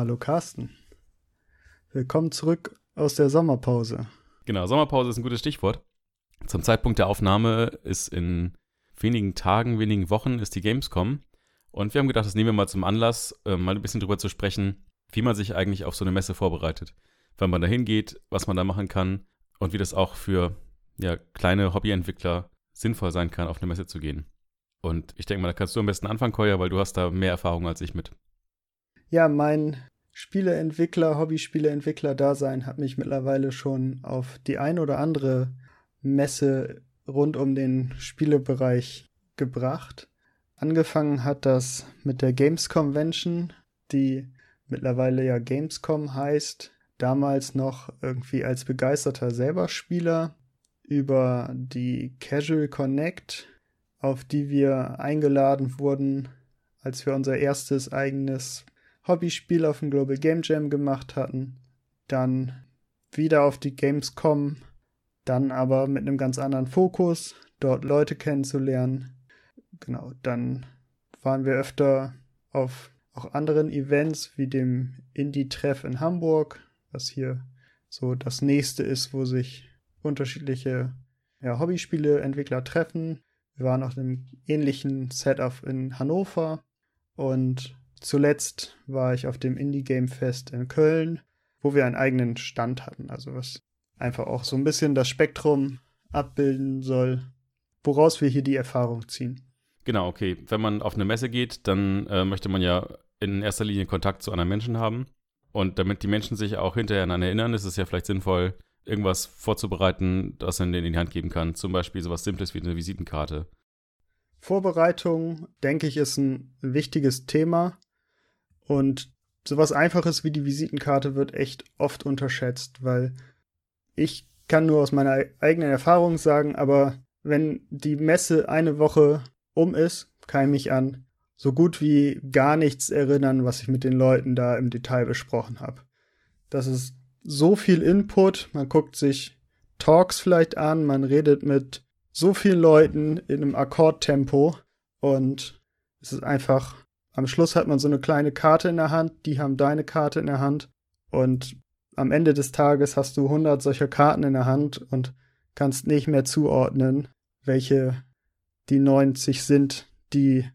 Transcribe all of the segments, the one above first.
Hallo Carsten. Willkommen zurück aus der Sommerpause. Genau, Sommerpause ist ein gutes Stichwort. Zum Zeitpunkt der Aufnahme ist in wenigen Tagen, wenigen Wochen ist die Gamescom. Und wir haben gedacht, das nehmen wir mal zum Anlass, äh, mal ein bisschen drüber zu sprechen, wie man sich eigentlich auf so eine Messe vorbereitet. Wann man da hingeht, was man da machen kann und wie das auch für ja, kleine Hobbyentwickler sinnvoll sein kann, auf eine Messe zu gehen. Und ich denke mal, da kannst du am besten anfangen, Koya, weil du hast da mehr Erfahrung als ich mit. Ja, mein Spieleentwickler, Hobbyspieleentwickler-Dasein hat mich mittlerweile schon auf die ein oder andere Messe rund um den Spielebereich gebracht. Angefangen hat das mit der Games Convention, die mittlerweile ja Gamescom heißt. Damals noch irgendwie als begeisterter selber Spieler über die Casual Connect, auf die wir eingeladen wurden, als wir unser erstes eigenes Hobbyspiel auf dem Global Game Jam gemacht hatten. Dann wieder auf die Gamescom, dann aber mit einem ganz anderen Fokus, dort Leute kennenzulernen. Genau, dann waren wir öfter auf auch anderen Events wie dem Indie-Treff in Hamburg, was hier so das nächste ist, wo sich unterschiedliche ja, Hobbyspiele-Entwickler treffen. Wir waren auch im ähnlichen Setup in Hannover und zuletzt war ich auf dem Indie Game Fest in Köln, wo wir einen eigenen Stand hatten, also was einfach auch so ein bisschen das Spektrum abbilden soll, woraus wir hier die Erfahrung ziehen. Genau, okay. Wenn man auf eine Messe geht, dann äh, möchte man ja in erster Linie Kontakt zu anderen Menschen haben. Und damit die Menschen sich auch hinterher an einen erinnern, ist es ja vielleicht sinnvoll, irgendwas vorzubereiten, das man denen in die Hand geben kann. Zum Beispiel sowas Simples wie eine Visitenkarte. Vorbereitung, denke ich, ist ein wichtiges Thema. Und sowas Einfaches wie die Visitenkarte wird echt oft unterschätzt, weil ich kann nur aus meiner eigenen Erfahrung sagen, aber wenn die Messe eine Woche um ist, kann ich mich an so gut wie gar nichts erinnern, was ich mit den Leuten da im Detail besprochen habe. Das ist so viel Input, man guckt sich Talks vielleicht an, man redet mit so vielen Leuten in einem Akkordtempo und es ist einfach, am Schluss hat man so eine kleine Karte in der Hand, die haben deine Karte in der Hand und am Ende des Tages hast du 100 solcher Karten in der Hand und kannst nicht mehr zuordnen, welche die 90 sind, die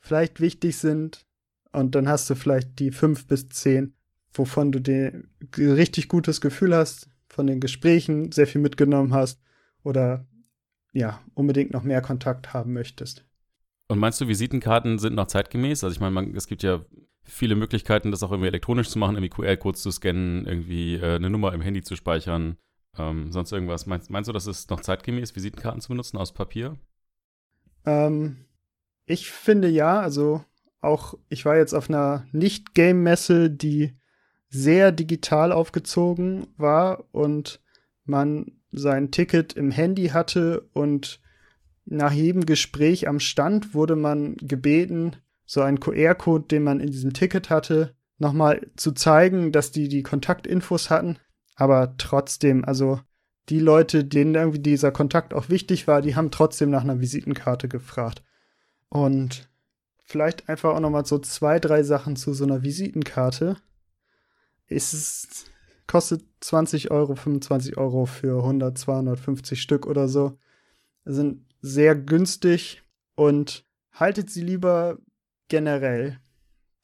vielleicht wichtig sind. Und dann hast du vielleicht die 5 bis 10, wovon du dir richtig gutes Gefühl hast, von den Gesprächen sehr viel mitgenommen hast oder ja, unbedingt noch mehr Kontakt haben möchtest. Und meinst du, Visitenkarten sind noch zeitgemäß? Also ich meine, es gibt ja viele Möglichkeiten, das auch irgendwie elektronisch zu machen, irgendwie QR-Codes zu scannen, irgendwie äh, eine Nummer im Handy zu speichern, ähm, sonst irgendwas. Meinst, meinst du, dass es noch zeitgemäß, Visitenkarten zu benutzen aus Papier? Ähm, ich finde ja, also auch ich war jetzt auf einer Nicht-Game-Messe, die sehr digital aufgezogen war und man sein Ticket im Handy hatte und nach jedem Gespräch am Stand wurde man gebeten, so einen QR-Code, den man in diesem Ticket hatte, nochmal zu zeigen, dass die die Kontaktinfos hatten. Aber trotzdem, also die Leute, denen irgendwie dieser Kontakt auch wichtig war, die haben trotzdem nach einer Visitenkarte gefragt. Und vielleicht einfach auch nochmal so zwei, drei Sachen zu so einer Visitenkarte. Es kostet 20 Euro, 25 Euro für 100, 250 Stück oder so. Sind sehr günstig und haltet sie lieber generell.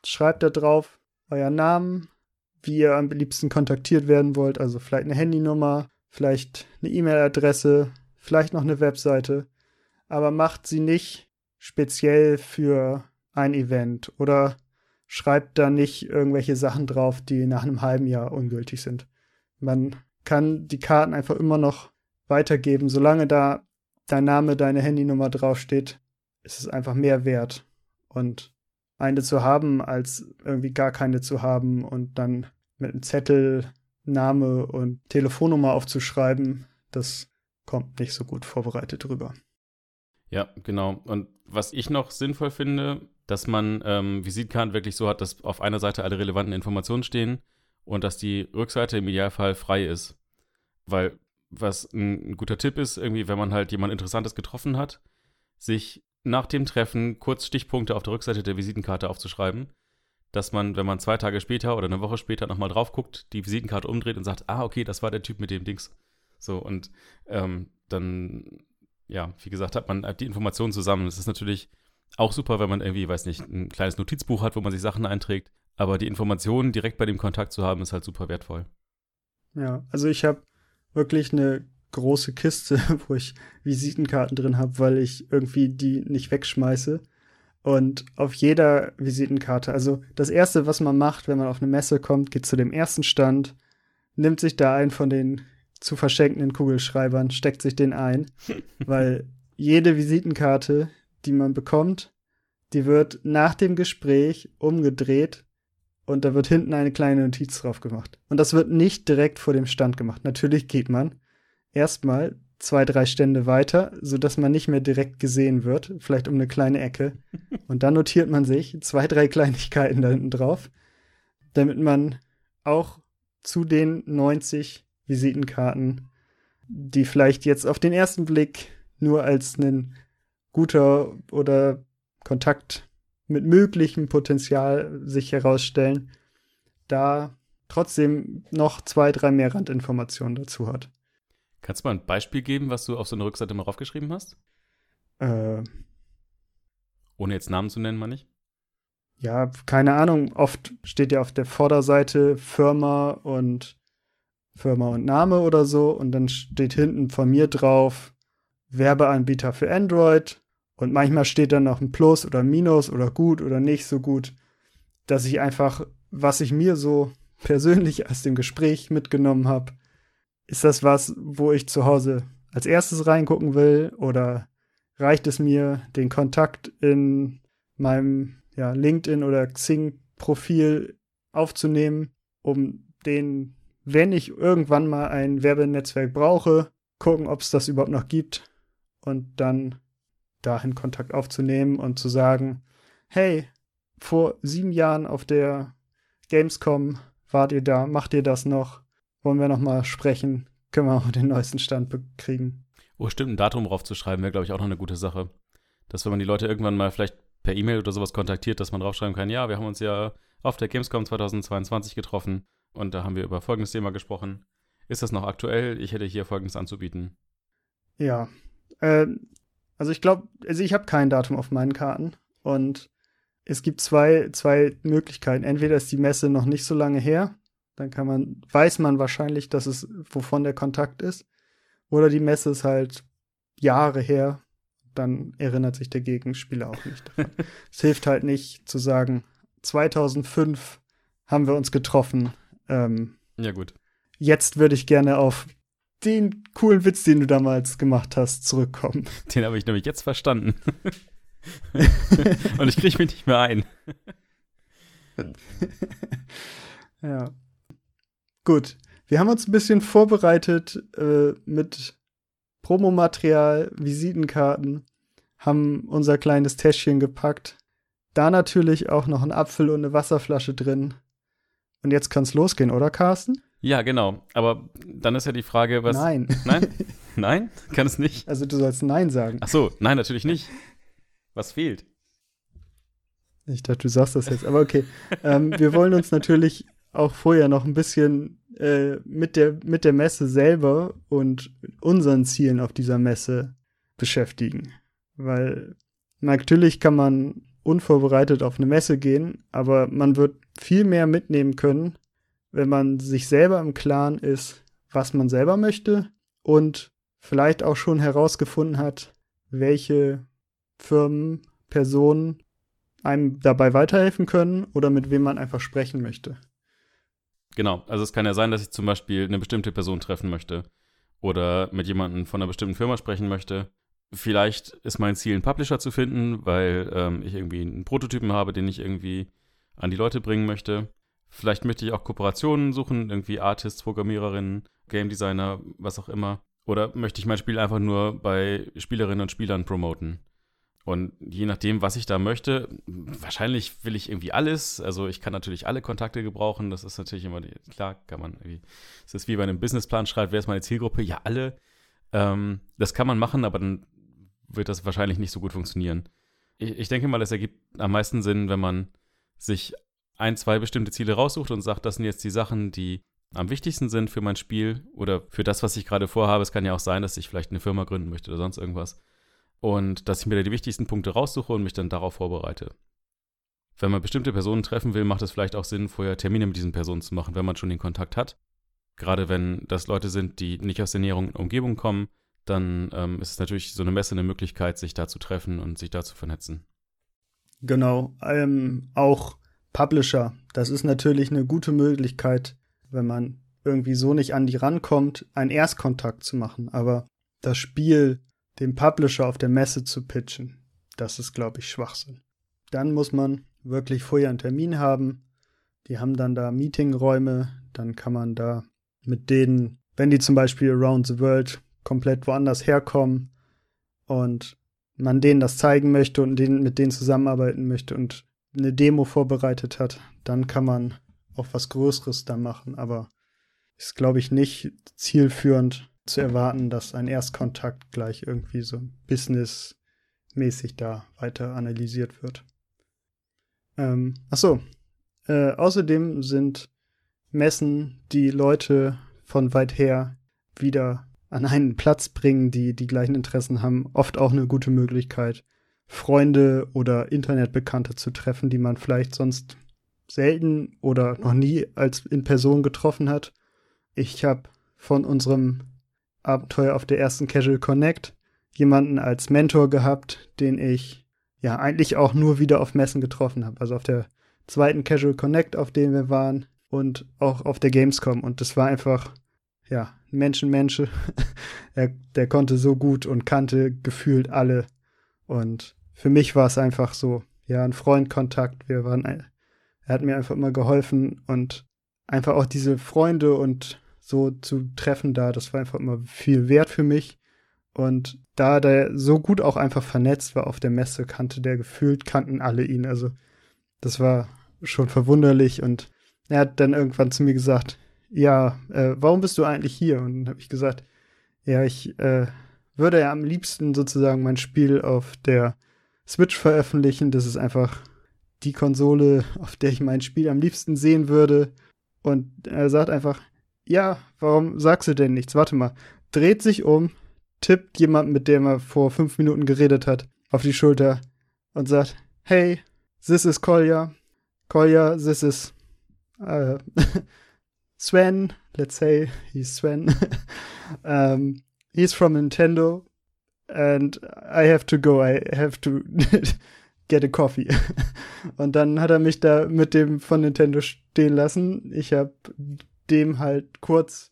Schreibt da drauf euren Namen, wie ihr am liebsten kontaktiert werden wollt, also vielleicht eine Handynummer, vielleicht eine E-Mail-Adresse, vielleicht noch eine Webseite, aber macht sie nicht speziell für ein Event oder schreibt da nicht irgendwelche Sachen drauf, die nach einem halben Jahr ungültig sind. Man kann die Karten einfach immer noch weitergeben, solange da dein Name, deine Handynummer draufsteht, ist es einfach mehr wert. Und eine zu haben, als irgendwie gar keine zu haben und dann mit einem Zettel Name und Telefonnummer aufzuschreiben, das kommt nicht so gut vorbereitet rüber. Ja, genau. Und was ich noch sinnvoll finde, dass man ähm, Visitenkarten wirklich so hat, dass auf einer Seite alle relevanten Informationen stehen und dass die Rückseite im Idealfall frei ist. Weil was ein, ein guter Tipp ist, irgendwie, wenn man halt jemand Interessantes getroffen hat, sich nach dem Treffen kurz Stichpunkte auf der Rückseite der Visitenkarte aufzuschreiben, dass man, wenn man zwei Tage später oder eine Woche später nochmal drauf guckt, die Visitenkarte umdreht und sagt, ah, okay, das war der Typ mit dem Dings. So, und ähm, dann, ja, wie gesagt, hat man die Informationen zusammen. Das ist natürlich auch super, wenn man irgendwie, weiß nicht, ein kleines Notizbuch hat, wo man sich Sachen einträgt. Aber die Informationen direkt bei dem Kontakt zu haben, ist halt super wertvoll. Ja, also ich habe wirklich eine große Kiste, wo ich Visitenkarten drin habe, weil ich irgendwie die nicht wegschmeiße. Und auf jeder Visitenkarte, also das erste, was man macht, wenn man auf eine Messe kommt, geht zu dem ersten Stand, nimmt sich da einen von den zu verschenkenden Kugelschreibern, steckt sich den ein, weil jede Visitenkarte, die man bekommt, die wird nach dem Gespräch umgedreht und da wird hinten eine kleine Notiz drauf gemacht. Und das wird nicht direkt vor dem Stand gemacht. Natürlich geht man erstmal zwei, drei Stände weiter, sodass man nicht mehr direkt gesehen wird, vielleicht um eine kleine Ecke. Und dann notiert man sich zwei, drei Kleinigkeiten da hinten drauf, damit man auch zu den 90 Visitenkarten, die vielleicht jetzt auf den ersten Blick nur als ein guter oder Kontakt mit möglichem Potenzial sich herausstellen, da trotzdem noch zwei, drei mehr Randinformationen dazu hat. Kannst du mal ein Beispiel geben, was du auf so eine Rückseite mal raufgeschrieben hast? Äh, Ohne jetzt Namen zu nennen, meine ich? Ja, keine Ahnung. Oft steht ja auf der Vorderseite Firma und Firma und Name oder so und dann steht hinten von mir drauf Werbeanbieter für Android und manchmal steht dann noch ein Plus oder Minus oder gut oder nicht so gut, dass ich einfach, was ich mir so persönlich aus dem Gespräch mitgenommen habe, ist das was, wo ich zu Hause als erstes reingucken will oder reicht es mir, den Kontakt in meinem ja, LinkedIn oder Xing-Profil aufzunehmen, um den, wenn ich irgendwann mal ein Werbenetzwerk brauche, gucken, ob es das überhaupt noch gibt und dann dahin Kontakt aufzunehmen und zu sagen, hey, vor sieben Jahren auf der Gamescom wart ihr da, macht ihr das noch? Wollen wir noch mal sprechen? Können wir auch den neuesten Stand kriegen? Oh, stimmt, ein Datum draufzuschreiben wäre, glaube ich, auch noch eine gute Sache. Dass wenn man die Leute irgendwann mal vielleicht per E-Mail oder sowas kontaktiert, dass man draufschreiben kann, ja, wir haben uns ja auf der Gamescom 2022 getroffen und da haben wir über folgendes Thema gesprochen. Ist das noch aktuell? Ich hätte hier folgendes anzubieten. Ja, äh, also ich glaube, also ich habe kein Datum auf meinen Karten und es gibt zwei, zwei Möglichkeiten. Entweder ist die Messe noch nicht so lange her, dann kann man, weiß man wahrscheinlich, dass es, wovon der Kontakt ist. Oder die Messe ist halt Jahre her, dann erinnert sich der Gegenspieler auch nicht es hilft halt nicht zu sagen, 2005 haben wir uns getroffen. Ähm, ja, gut. Jetzt würde ich gerne auf den coolen Witz, den du damals gemacht hast, zurückkommen. Den habe ich nämlich jetzt verstanden. Und ich kriege mich nicht mehr ein. ja. Gut. Wir haben uns ein bisschen vorbereitet äh, mit Promomaterial, Visitenkarten, haben unser kleines Täschchen gepackt. Da natürlich auch noch ein Apfel und eine Wasserflasche drin. Und jetzt kann es losgehen, oder Carsten? Ja, genau. Aber dann ist ja die Frage, was. Nein. Nein? Nein? Kann es nicht? Also du sollst Nein sagen. Ach so, nein, natürlich nicht. Was fehlt? Ich dachte, du sagst das jetzt, aber okay. ähm, wir wollen uns natürlich auch vorher noch ein bisschen äh, mit, der, mit der Messe selber und unseren Zielen auf dieser Messe beschäftigen. Weil natürlich kann man unvorbereitet auf eine Messe gehen, aber man wird viel mehr mitnehmen können, wenn man sich selber im Klaren ist, was man selber möchte und vielleicht auch schon herausgefunden hat, welche Firmen, Personen einem dabei weiterhelfen können oder mit wem man einfach sprechen möchte. Genau, also es kann ja sein, dass ich zum Beispiel eine bestimmte Person treffen möchte oder mit jemandem von einer bestimmten Firma sprechen möchte. Vielleicht ist mein Ziel, einen Publisher zu finden, weil ähm, ich irgendwie einen Prototypen habe, den ich irgendwie an die Leute bringen möchte. Vielleicht möchte ich auch Kooperationen suchen, irgendwie Artists, Programmiererinnen, Game Designer, was auch immer. Oder möchte ich mein Spiel einfach nur bei Spielerinnen und Spielern promoten? Und je nachdem, was ich da möchte, wahrscheinlich will ich irgendwie alles. Also ich kann natürlich alle Kontakte gebrauchen. Das ist natürlich immer, klar, kann man irgendwie, es ist wie bei einem Businessplan schreibt, wer ist meine Zielgruppe? Ja, alle. Ähm, das kann man machen, aber dann wird das wahrscheinlich nicht so gut funktionieren. Ich, ich denke mal, es ergibt am meisten Sinn, wenn man sich ein, zwei bestimmte Ziele raussucht und sagt, das sind jetzt die Sachen, die am wichtigsten sind für mein Spiel oder für das, was ich gerade vorhabe. Es kann ja auch sein, dass ich vielleicht eine Firma gründen möchte oder sonst irgendwas. Und dass ich mir da die wichtigsten Punkte raussuche und mich dann darauf vorbereite. Wenn man bestimmte Personen treffen will, macht es vielleicht auch Sinn, vorher Termine mit diesen Personen zu machen, wenn man schon den Kontakt hat. Gerade wenn das Leute sind, die nicht aus der näheren Umgebung kommen, dann ähm, ist es natürlich so eine Messe eine Möglichkeit, sich da zu treffen und sich da zu vernetzen. Genau. Ähm, auch Publisher. Das ist natürlich eine gute Möglichkeit, wenn man irgendwie so nicht an die rankommt, einen Erstkontakt zu machen. Aber das Spiel dem Publisher auf der Messe zu pitchen, das ist, glaube ich, Schwachsinn. Dann muss man wirklich vorher einen Termin haben. Die haben dann da Meetingräume, dann kann man da mit denen, wenn die zum Beispiel around the world komplett woanders herkommen und man denen das zeigen möchte und denen, mit denen zusammenarbeiten möchte und eine Demo vorbereitet hat, dann kann man auch was Größeres da machen. Aber ist, glaube ich, nicht zielführend zu erwarten, dass ein Erstkontakt gleich irgendwie so businessmäßig da weiter analysiert wird. Ähm, achso, äh, außerdem sind Messen, die Leute von weit her wieder an einen Platz bringen, die die gleichen Interessen haben, oft auch eine gute Möglichkeit, Freunde oder Internetbekannte zu treffen, die man vielleicht sonst selten oder noch nie als in Person getroffen hat. Ich habe von unserem Abenteuer auf der ersten Casual Connect jemanden als Mentor gehabt, den ich ja eigentlich auch nur wieder auf Messen getroffen habe. Also auf der zweiten Casual Connect, auf dem wir waren und auch auf der Gamescom. Und das war einfach, ja, Menschenmensche. er, der konnte so gut und kannte gefühlt alle. Und für mich war es einfach so, ja, ein Freundkontakt. Wir waren, er hat mir einfach immer geholfen und einfach auch diese Freunde und so zu treffen da, das war einfach immer viel wert für mich. Und da der so gut auch einfach vernetzt war auf der Messe, kannte der gefühlt, kannten alle ihn. Also das war schon verwunderlich und er hat dann irgendwann zu mir gesagt, ja, äh, warum bist du eigentlich hier? Und dann habe ich gesagt, ja, ich äh, würde ja am liebsten sozusagen mein Spiel auf der Switch veröffentlichen. Das ist einfach die Konsole, auf der ich mein Spiel am liebsten sehen würde. Und er sagt einfach, ja, warum sagst du denn nichts? Warte mal, dreht sich um, tippt jemand, mit dem er vor fünf Minuten geredet hat, auf die Schulter und sagt, hey, this is Kolja. Kolja, this is uh, Sven, let's say he's Sven. um, he's from Nintendo and I have to go. I have to get a coffee. Und dann hat er mich da mit dem von Nintendo stehen lassen. Ich habe dem halt kurz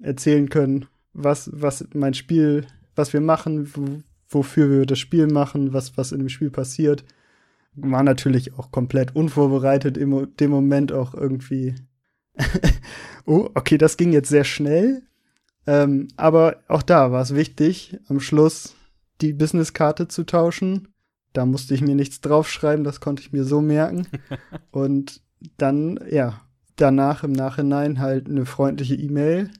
erzählen können, was, was mein Spiel, was wir machen, wo, wofür wir das Spiel machen, was, was in dem Spiel passiert. War natürlich auch komplett unvorbereitet im dem Moment auch irgendwie oh, okay, das ging jetzt sehr schnell. Ähm, aber auch da war es wichtig, am Schluss die Businesskarte zu tauschen. Da musste ich mir nichts draufschreiben, das konnte ich mir so merken. Und dann, ja, danach im Nachhinein halt eine freundliche E-Mail.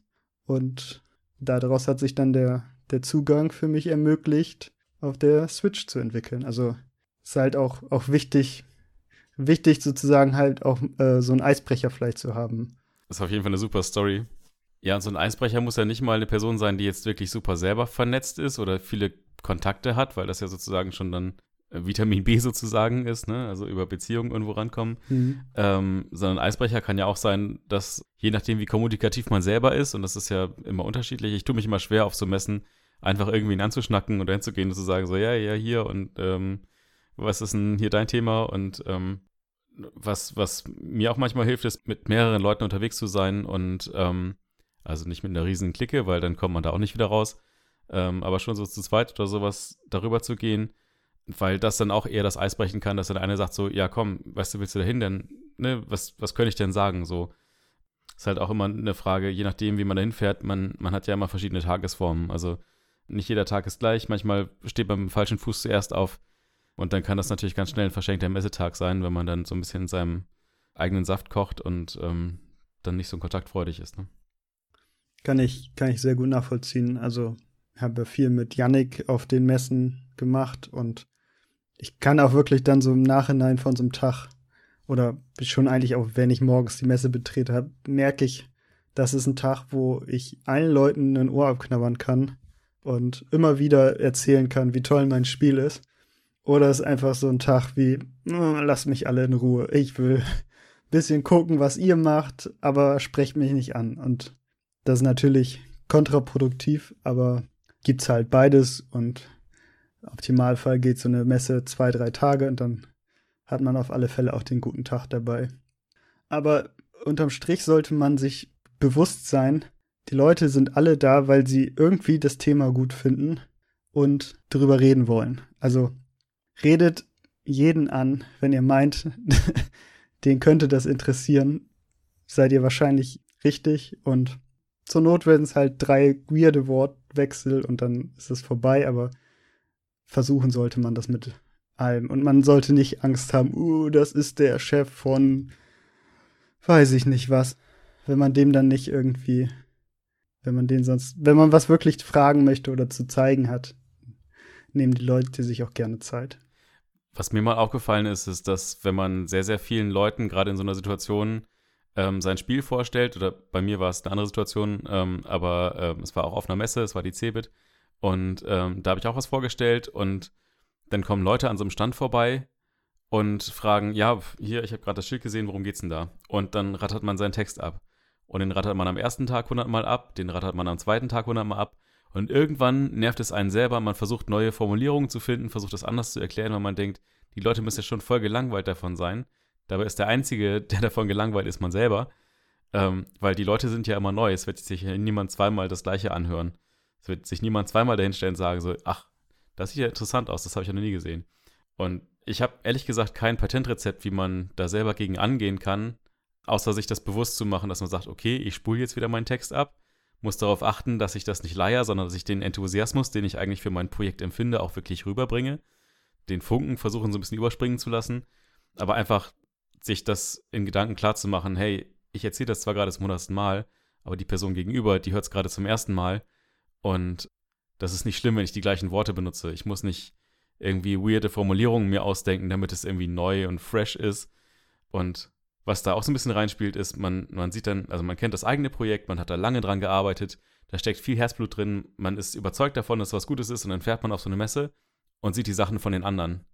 Und daraus hat sich dann der, der Zugang für mich ermöglicht, auf der Switch zu entwickeln. Also ist halt auch, auch wichtig, wichtig sozusagen halt auch äh, so einen Eisbrecher vielleicht zu haben. Das ist auf jeden Fall eine super Story. Ja, und so ein Eisbrecher muss ja nicht mal eine Person sein, die jetzt wirklich super selber vernetzt ist oder viele Kontakte hat, weil das ja sozusagen schon dann äh, Vitamin B sozusagen ist, ne? also über Beziehungen irgendwo rankommen. Mhm. Ähm, sondern Eisbrecher kann ja auch sein, dass je nachdem, wie kommunikativ man selber ist, und das ist ja immer unterschiedlich, ich tue mich immer schwer auf so Messen, einfach irgendwie ihn anzuschnacken oder hinzugehen und zu sagen, so, ja, ja, hier und ähm, was ist denn hier dein Thema? Und ähm, was, was mir auch manchmal hilft, ist, mit mehreren Leuten unterwegs zu sein und ähm, also nicht mit einer riesen Clique, weil dann kommt man da auch nicht wieder raus, ähm, aber schon so zu zweit oder sowas darüber zu gehen, weil das dann auch eher das Eis brechen kann, dass dann einer sagt so, ja komm, weißt du, willst du da hin, denn, ne, was, was könnte ich denn sagen, so. Ist halt auch immer eine Frage, je nachdem, wie man da hinfährt, man, man hat ja immer verschiedene Tagesformen, also nicht jeder Tag ist gleich, manchmal steht man mit dem falschen Fuß zuerst auf, und dann kann das natürlich ganz schnell ein verschenkter Messetag sein, wenn man dann so ein bisschen in seinem eigenen Saft kocht und ähm, dann nicht so kontaktfreudig ist. Ne? Kann ich, kann ich sehr gut nachvollziehen. Also habe viel mit Yannick auf den Messen gemacht und ich kann auch wirklich dann so im Nachhinein von so einem Tag oder schon eigentlich auch, wenn ich morgens die Messe betrete, merke ich, das ist ein Tag, wo ich allen Leuten ein Ohr abknabbern kann und immer wieder erzählen kann, wie toll mein Spiel ist. Oder ist einfach so ein Tag wie, oh, lasst mich alle in Ruhe. Ich will ein bisschen gucken, was ihr macht, aber sprecht mich nicht an. Und das ist natürlich kontraproduktiv, aber gibt's halt beides und im Optimalfall geht so eine Messe zwei, drei Tage und dann hat man auf alle Fälle auch den guten Tag dabei. Aber unterm Strich sollte man sich bewusst sein, die Leute sind alle da, weil sie irgendwie das Thema gut finden und drüber reden wollen. Also redet jeden an, wenn ihr meint, den könnte das interessieren, seid ihr wahrscheinlich richtig und zur Not werden es halt drei weirde Wortwechsel und dann ist es vorbei, aber versuchen sollte man das mit allem. Und man sollte nicht Angst haben, uh, das ist der Chef von weiß ich nicht was. Wenn man dem dann nicht irgendwie, wenn man den sonst, wenn man was wirklich fragen möchte oder zu zeigen hat, nehmen die Leute sich auch gerne Zeit. Was mir mal aufgefallen ist, ist, dass wenn man sehr, sehr vielen Leuten gerade in so einer Situation ähm, sein Spiel vorstellt, oder bei mir war es eine andere Situation, ähm, aber ähm, es war auch auf einer Messe, es war die Cebit, und ähm, da habe ich auch was vorgestellt und dann kommen Leute an so einem Stand vorbei und fragen, ja, hier, ich habe gerade das Schild gesehen, worum geht's denn da? Und dann rattert man seinen Text ab. Und den rattert man am ersten Tag 100 Mal ab, den rattert man am zweiten Tag 100 Mal ab. Und irgendwann nervt es einen selber, man versucht neue Formulierungen zu finden, versucht das anders zu erklären, weil man denkt, die Leute müssen ja schon voll gelangweilt davon sein. Dabei ist der Einzige, der davon gelangweilt ist, man selber. Ähm, weil die Leute sind ja immer neu. Es wird sich ja niemand zweimal das Gleiche anhören. Es wird sich niemand zweimal dahinstellen und sagen so, ach, das sieht ja interessant aus, das habe ich ja noch nie gesehen. Und ich habe ehrlich gesagt kein Patentrezept, wie man da selber gegen angehen kann, außer sich das bewusst zu machen, dass man sagt, okay, ich spule jetzt wieder meinen Text ab, muss darauf achten, dass ich das nicht leier, sondern dass ich den Enthusiasmus, den ich eigentlich für mein Projekt empfinde, auch wirklich rüberbringe. Den Funken versuchen so ein bisschen überspringen zu lassen, aber einfach sich das in Gedanken klar zu machen, hey, ich erzähle das zwar gerade zum hundertsten Mal, aber die Person gegenüber, die hört es gerade zum ersten Mal und das ist nicht schlimm, wenn ich die gleichen Worte benutze. Ich muss nicht irgendwie weirde Formulierungen mir ausdenken, damit es irgendwie neu und fresh ist. Und was da auch so ein bisschen reinspielt, ist, man, man sieht dann, also man kennt das eigene Projekt, man hat da lange dran gearbeitet, da steckt viel Herzblut drin, man ist überzeugt davon, dass was Gutes ist und dann fährt man auf so eine Messe und sieht die Sachen von den anderen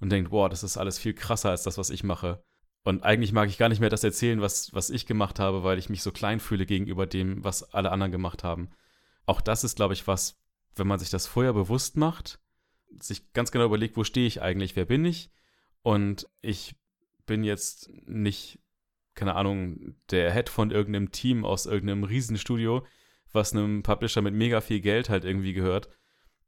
und denkt, boah, das ist alles viel krasser als das, was ich mache. Und eigentlich mag ich gar nicht mehr das erzählen, was, was ich gemacht habe, weil ich mich so klein fühle gegenüber dem, was alle anderen gemacht haben. Auch das ist, glaube ich, was, wenn man sich das vorher bewusst macht, sich ganz genau überlegt, wo stehe ich eigentlich, wer bin ich? Und ich bin jetzt nicht, keine Ahnung, der Head von irgendeinem Team aus irgendeinem Riesenstudio, was einem Publisher mit mega viel Geld halt irgendwie gehört,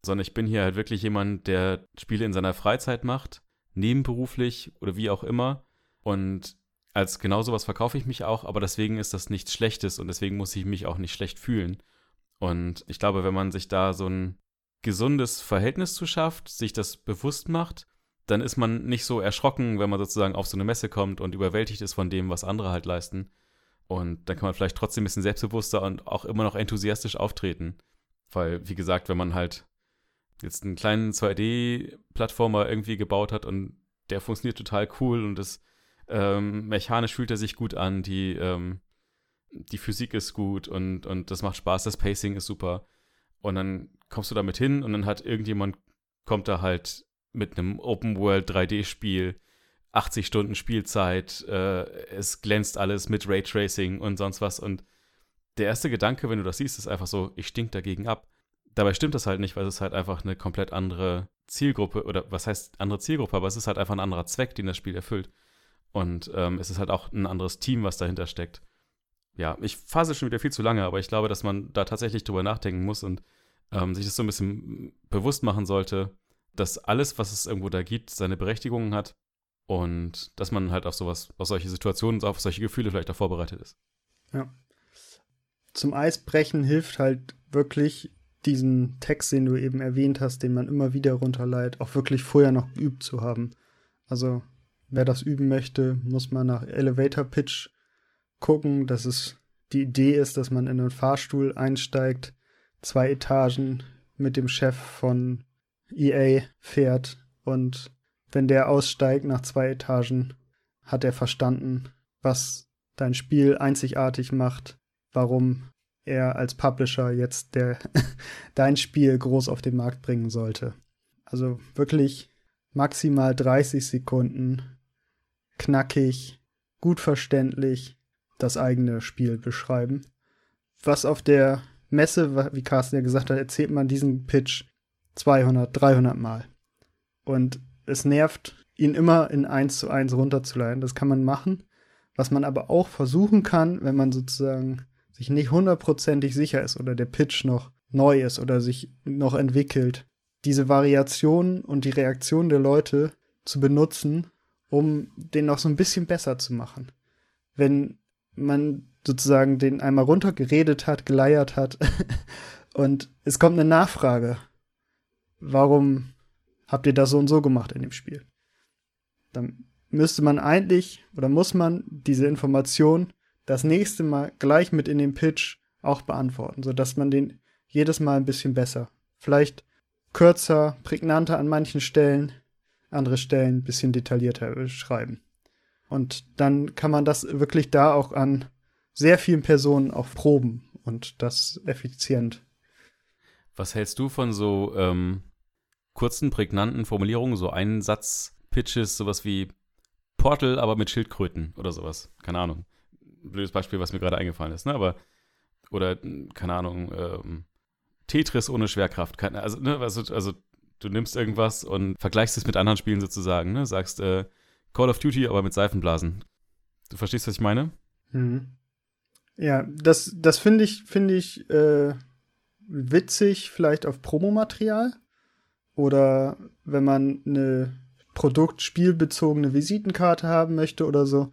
sondern ich bin hier halt wirklich jemand, der Spiele in seiner Freizeit macht, nebenberuflich oder wie auch immer. Und als genau sowas verkaufe ich mich auch, aber deswegen ist das nichts Schlechtes und deswegen muss ich mich auch nicht schlecht fühlen. Und ich glaube, wenn man sich da so ein gesundes Verhältnis zu schafft, sich das bewusst macht, dann ist man nicht so erschrocken, wenn man sozusagen auf so eine Messe kommt und überwältigt ist von dem, was andere halt leisten. Und dann kann man vielleicht trotzdem ein bisschen selbstbewusster und auch immer noch enthusiastisch auftreten. Weil, wie gesagt, wenn man halt jetzt einen kleinen 2D-Plattformer irgendwie gebaut hat und der funktioniert total cool und das ähm, mechanisch fühlt er sich gut an, die, ähm, die Physik ist gut und, und das macht Spaß, das Pacing ist super. Und dann kommst du damit hin und dann hat irgendjemand, kommt da halt mit einem Open World 3D-Spiel, 80 Stunden Spielzeit, äh, es glänzt alles mit Raytracing und sonst was. Und der erste Gedanke, wenn du das siehst, ist einfach so, ich stink dagegen ab. Dabei stimmt das halt nicht, weil es halt einfach eine komplett andere Zielgruppe, oder was heißt andere Zielgruppe, aber es ist halt einfach ein anderer Zweck, den das Spiel erfüllt. Und ähm, es ist halt auch ein anderes Team, was dahinter steckt. Ja, ich phase schon wieder viel zu lange, aber ich glaube, dass man da tatsächlich drüber nachdenken muss und ähm, sich das so ein bisschen bewusst machen sollte, dass alles, was es irgendwo da gibt, seine Berechtigungen hat und dass man halt auf sowas, auf solche Situationen, auf solche Gefühle vielleicht auch vorbereitet ist. Ja. Zum Eisbrechen hilft halt wirklich diesen Text, den du eben erwähnt hast, den man immer wieder runterleiht, auch wirklich vorher noch geübt zu haben. Also, wer das üben möchte, muss mal nach Elevator Pitch gucken, dass es die Idee ist, dass man in einen Fahrstuhl einsteigt, zwei Etagen mit dem Chef von EA fährt und wenn der aussteigt nach zwei Etagen, hat er verstanden, was dein Spiel einzigartig macht, warum er als Publisher jetzt der dein Spiel groß auf den Markt bringen sollte. Also wirklich maximal 30 Sekunden knackig, gut verständlich das eigene Spiel beschreiben. Was auf der Messe, wie Carsten ja gesagt hat, erzählt man diesen Pitch 200, 300 Mal. Und es nervt, ihn immer in 1 zu 1 runterzuleiten. Das kann man machen. Was man aber auch versuchen kann, wenn man sozusagen sich nicht hundertprozentig sicher ist oder der Pitch noch neu ist oder sich noch entwickelt, diese Variationen und die Reaktion der Leute zu benutzen, um den noch so ein bisschen besser zu machen. Wenn man sozusagen den einmal runtergeredet hat, geleiert hat und es kommt eine Nachfrage. Warum habt ihr das so und so gemacht in dem Spiel? Dann müsste man eigentlich oder muss man diese Information das nächste Mal gleich mit in den Pitch auch beantworten, sodass man den jedes Mal ein bisschen besser. Vielleicht kürzer, prägnanter an manchen Stellen, andere Stellen ein bisschen detaillierter beschreiben. Und dann kann man das wirklich da auch an sehr vielen Personen auch proben und das effizient. Was hältst du von so ähm, kurzen, prägnanten Formulierungen, so Einsatz-Pitches, sowas wie Portal, aber mit Schildkröten oder sowas? Keine Ahnung. Blödes Beispiel, was mir gerade eingefallen ist, ne? Aber, oder, keine Ahnung, ähm, Tetris ohne Schwerkraft. Keine, also, ne, also, also, du nimmst irgendwas und vergleichst es mit anderen Spielen sozusagen, ne? Sagst, äh, Call of Duty, aber mit Seifenblasen. Du verstehst, was ich meine? Mhm. Ja, das, das finde ich, finde ich äh, witzig, vielleicht auf Promomaterial. Oder wenn man eine produktspielbezogene Visitenkarte haben möchte oder so,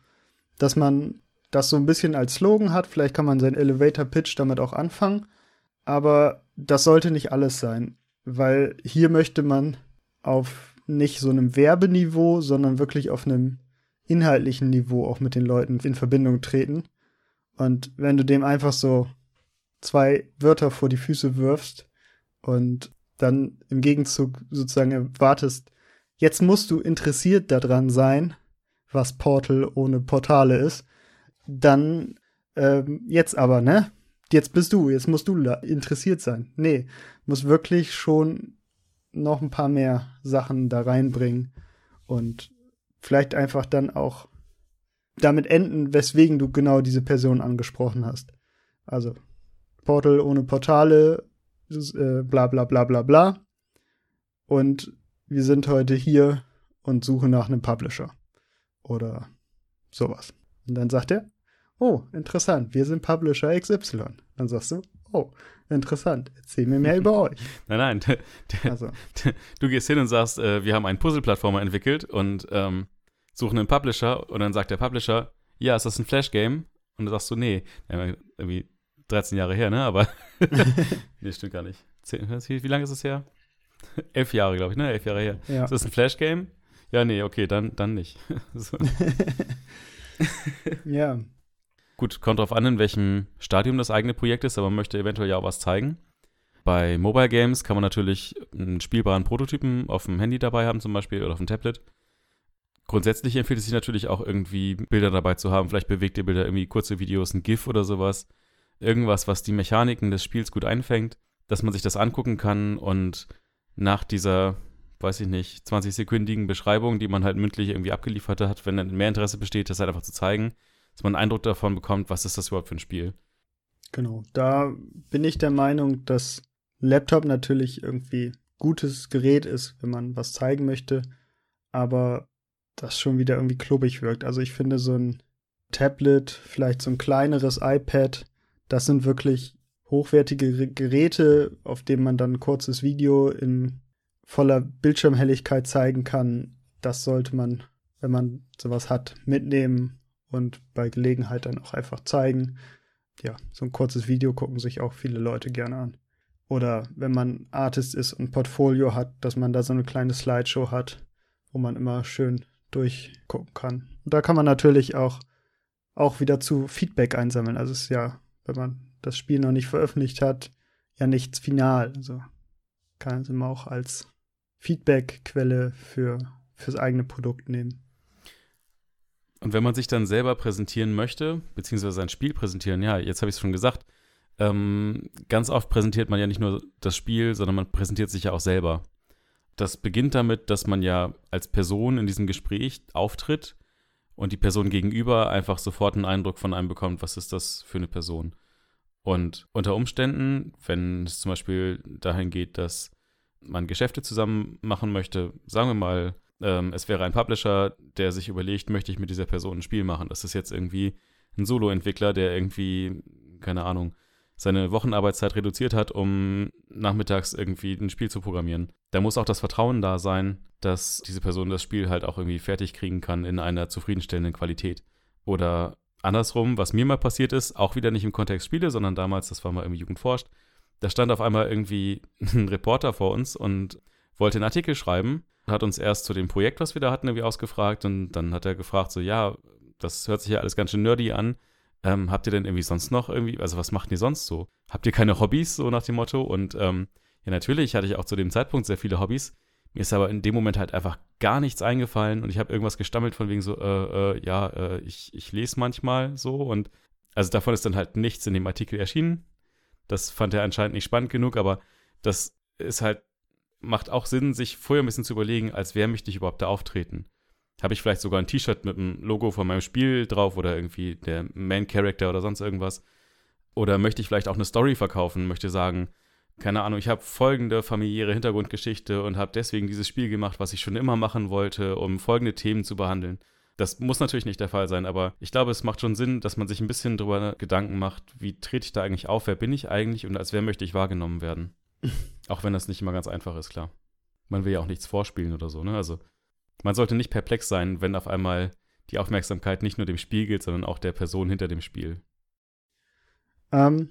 dass man das so ein bisschen als Slogan hat. Vielleicht kann man seinen Elevator Pitch damit auch anfangen. Aber das sollte nicht alles sein, weil hier möchte man auf nicht so einem Werbeniveau, sondern wirklich auf einem inhaltlichen Niveau auch mit den Leuten in Verbindung treten. Und wenn du dem einfach so zwei Wörter vor die Füße wirfst und dann im Gegenzug sozusagen erwartest, jetzt musst du interessiert daran sein, was Portal ohne Portale ist, dann ähm, jetzt aber, ne? Jetzt bist du, jetzt musst du interessiert sein. Nee, muss wirklich schon noch ein paar mehr Sachen da reinbringen und vielleicht einfach dann auch damit enden, weswegen du genau diese Person angesprochen hast. Also Portal ohne Portale, äh, bla bla bla bla bla. Und wir sind heute hier und suchen nach einem Publisher. Oder sowas. Und dann sagt er, oh, interessant, wir sind Publisher XY. Dann sagst du, oh, interessant, erzähl mir mehr über euch. Nein, nein, also. du gehst hin und sagst, äh, wir haben einen Puzzle-Plattformer entwickelt und ähm, suchen einen Publisher und dann sagt der Publisher, ja, ist das ein Flash-Game? Und dann sagst du, nee, irgendwie 13 Jahre her, ne? Aber nee, stimmt gar nicht. Wie lange ist es her? Elf Jahre, glaube ich, ne? Elf Jahre her. Ja. Ist das ein Flash-Game? Ja, nee, okay, dann, dann nicht. ja. Gut, kommt drauf an, in welchem Stadium das eigene Projekt ist, aber man möchte eventuell ja auch was zeigen. Bei Mobile Games kann man natürlich einen spielbaren Prototypen auf dem Handy dabei haben, zum Beispiel, oder auf dem Tablet. Grundsätzlich empfiehlt es sich natürlich auch irgendwie Bilder dabei zu haben, vielleicht bewegte Bilder, irgendwie kurze Videos, ein GIF oder sowas. Irgendwas, was die Mechaniken des Spiels gut einfängt, dass man sich das angucken kann und nach dieser, weiß ich nicht, 20-sekündigen Beschreibung, die man halt mündlich irgendwie abgeliefert hat, wenn dann mehr Interesse besteht, das halt einfach zu zeigen, dass man einen Eindruck davon bekommt, was ist das überhaupt für ein Spiel. Genau, da bin ich der Meinung, dass Laptop natürlich irgendwie gutes Gerät ist, wenn man was zeigen möchte, aber das schon wieder irgendwie klobig wirkt. Also ich finde so ein Tablet, vielleicht so ein kleineres iPad, das sind wirklich hochwertige Geräte, auf denen man dann ein kurzes Video in voller Bildschirmhelligkeit zeigen kann. Das sollte man, wenn man sowas hat, mitnehmen und bei Gelegenheit dann auch einfach zeigen. Ja, so ein kurzes Video gucken sich auch viele Leute gerne an. Oder wenn man Artist ist und Portfolio hat, dass man da so eine kleine Slideshow hat, wo man immer schön durchgucken kann. Und da kann man natürlich auch, auch wieder zu Feedback einsammeln. Also es ist ja, wenn man das Spiel noch nicht veröffentlicht hat, ja nichts final. Also kann es immer auch als Feedback-Quelle für fürs eigene Produkt nehmen. Und wenn man sich dann selber präsentieren möchte, beziehungsweise sein Spiel präsentieren, ja, jetzt habe ich es schon gesagt, ähm, ganz oft präsentiert man ja nicht nur das Spiel, sondern man präsentiert sich ja auch selber. Das beginnt damit, dass man ja als Person in diesem Gespräch auftritt und die Person gegenüber einfach sofort einen Eindruck von einem bekommt, was ist das für eine Person. Und unter Umständen, wenn es zum Beispiel dahin geht, dass man Geschäfte zusammen machen möchte, sagen wir mal, ähm, es wäre ein Publisher, der sich überlegt, möchte ich mit dieser Person ein Spiel machen. Das ist jetzt irgendwie ein Solo-Entwickler, der irgendwie, keine Ahnung, seine Wochenarbeitszeit reduziert hat, um nachmittags irgendwie ein Spiel zu programmieren. Da muss auch das Vertrauen da sein, dass diese Person das Spiel halt auch irgendwie fertig kriegen kann in einer zufriedenstellenden Qualität. Oder andersrum, was mir mal passiert ist, auch wieder nicht im Kontext Spiele, sondern damals, das war mal irgendwie Jugendforscht, da stand auf einmal irgendwie ein Reporter vor uns und wollte einen Artikel schreiben, hat uns erst zu dem Projekt, was wir da hatten, irgendwie ausgefragt und dann hat er gefragt, so, ja, das hört sich ja alles ganz schön nerdy an. Ähm, habt ihr denn irgendwie sonst noch irgendwie, also was macht ihr sonst so? Habt ihr keine Hobbys, so nach dem Motto? Und ähm, ja, natürlich hatte ich auch zu dem Zeitpunkt sehr viele Hobbys. Mir ist aber in dem Moment halt einfach gar nichts eingefallen und ich habe irgendwas gestammelt von wegen so, äh, äh, ja, äh, ich, ich lese manchmal so und also davon ist dann halt nichts in dem Artikel erschienen. Das fand er anscheinend nicht spannend genug, aber das ist halt, macht auch Sinn, sich vorher ein bisschen zu überlegen, als wer möchte ich überhaupt da auftreten. Habe ich vielleicht sogar ein T-Shirt mit dem Logo von meinem Spiel drauf oder irgendwie der Main Character oder sonst irgendwas? Oder möchte ich vielleicht auch eine Story verkaufen, möchte sagen, keine Ahnung, ich habe folgende familiäre Hintergrundgeschichte und habe deswegen dieses Spiel gemacht, was ich schon immer machen wollte, um folgende Themen zu behandeln. Das muss natürlich nicht der Fall sein, aber ich glaube, es macht schon Sinn, dass man sich ein bisschen darüber Gedanken macht, wie trete ich da eigentlich auf, wer bin ich eigentlich und als wer möchte ich wahrgenommen werden. Auch wenn das nicht immer ganz einfach ist, klar. Man will ja auch nichts vorspielen oder so, ne? Also man sollte nicht perplex sein, wenn auf einmal die Aufmerksamkeit nicht nur dem Spiel gilt, sondern auch der Person hinter dem Spiel. Ähm,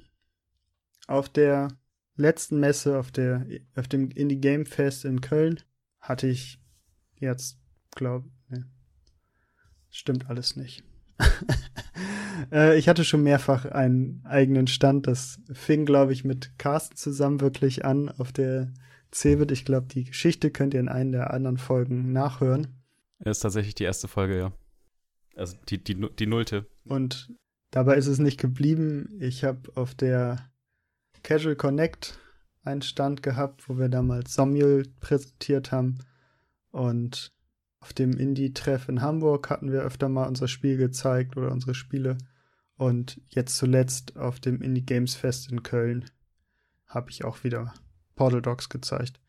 auf der letzten Messe, auf, der, auf dem Indie Game Fest in Köln, hatte ich jetzt, glaube ne, stimmt alles nicht. äh, ich hatte schon mehrfach einen eigenen Stand. Das fing, glaube ich, mit Carsten zusammen wirklich an auf der Cebit. Ich glaube, die Geschichte könnt ihr in einer der anderen Folgen nachhören. Ist tatsächlich die erste Folge, ja. Also die, die, die nullte. Und dabei ist es nicht geblieben. Ich habe auf der Casual Connect einen Stand gehabt, wo wir damals Samuel präsentiert haben. Und auf dem Indie-Treff in Hamburg hatten wir öfter mal unser Spiel gezeigt oder unsere Spiele. Und jetzt zuletzt auf dem Indie Games Fest in Köln habe ich auch wieder Portal Dogs gezeigt.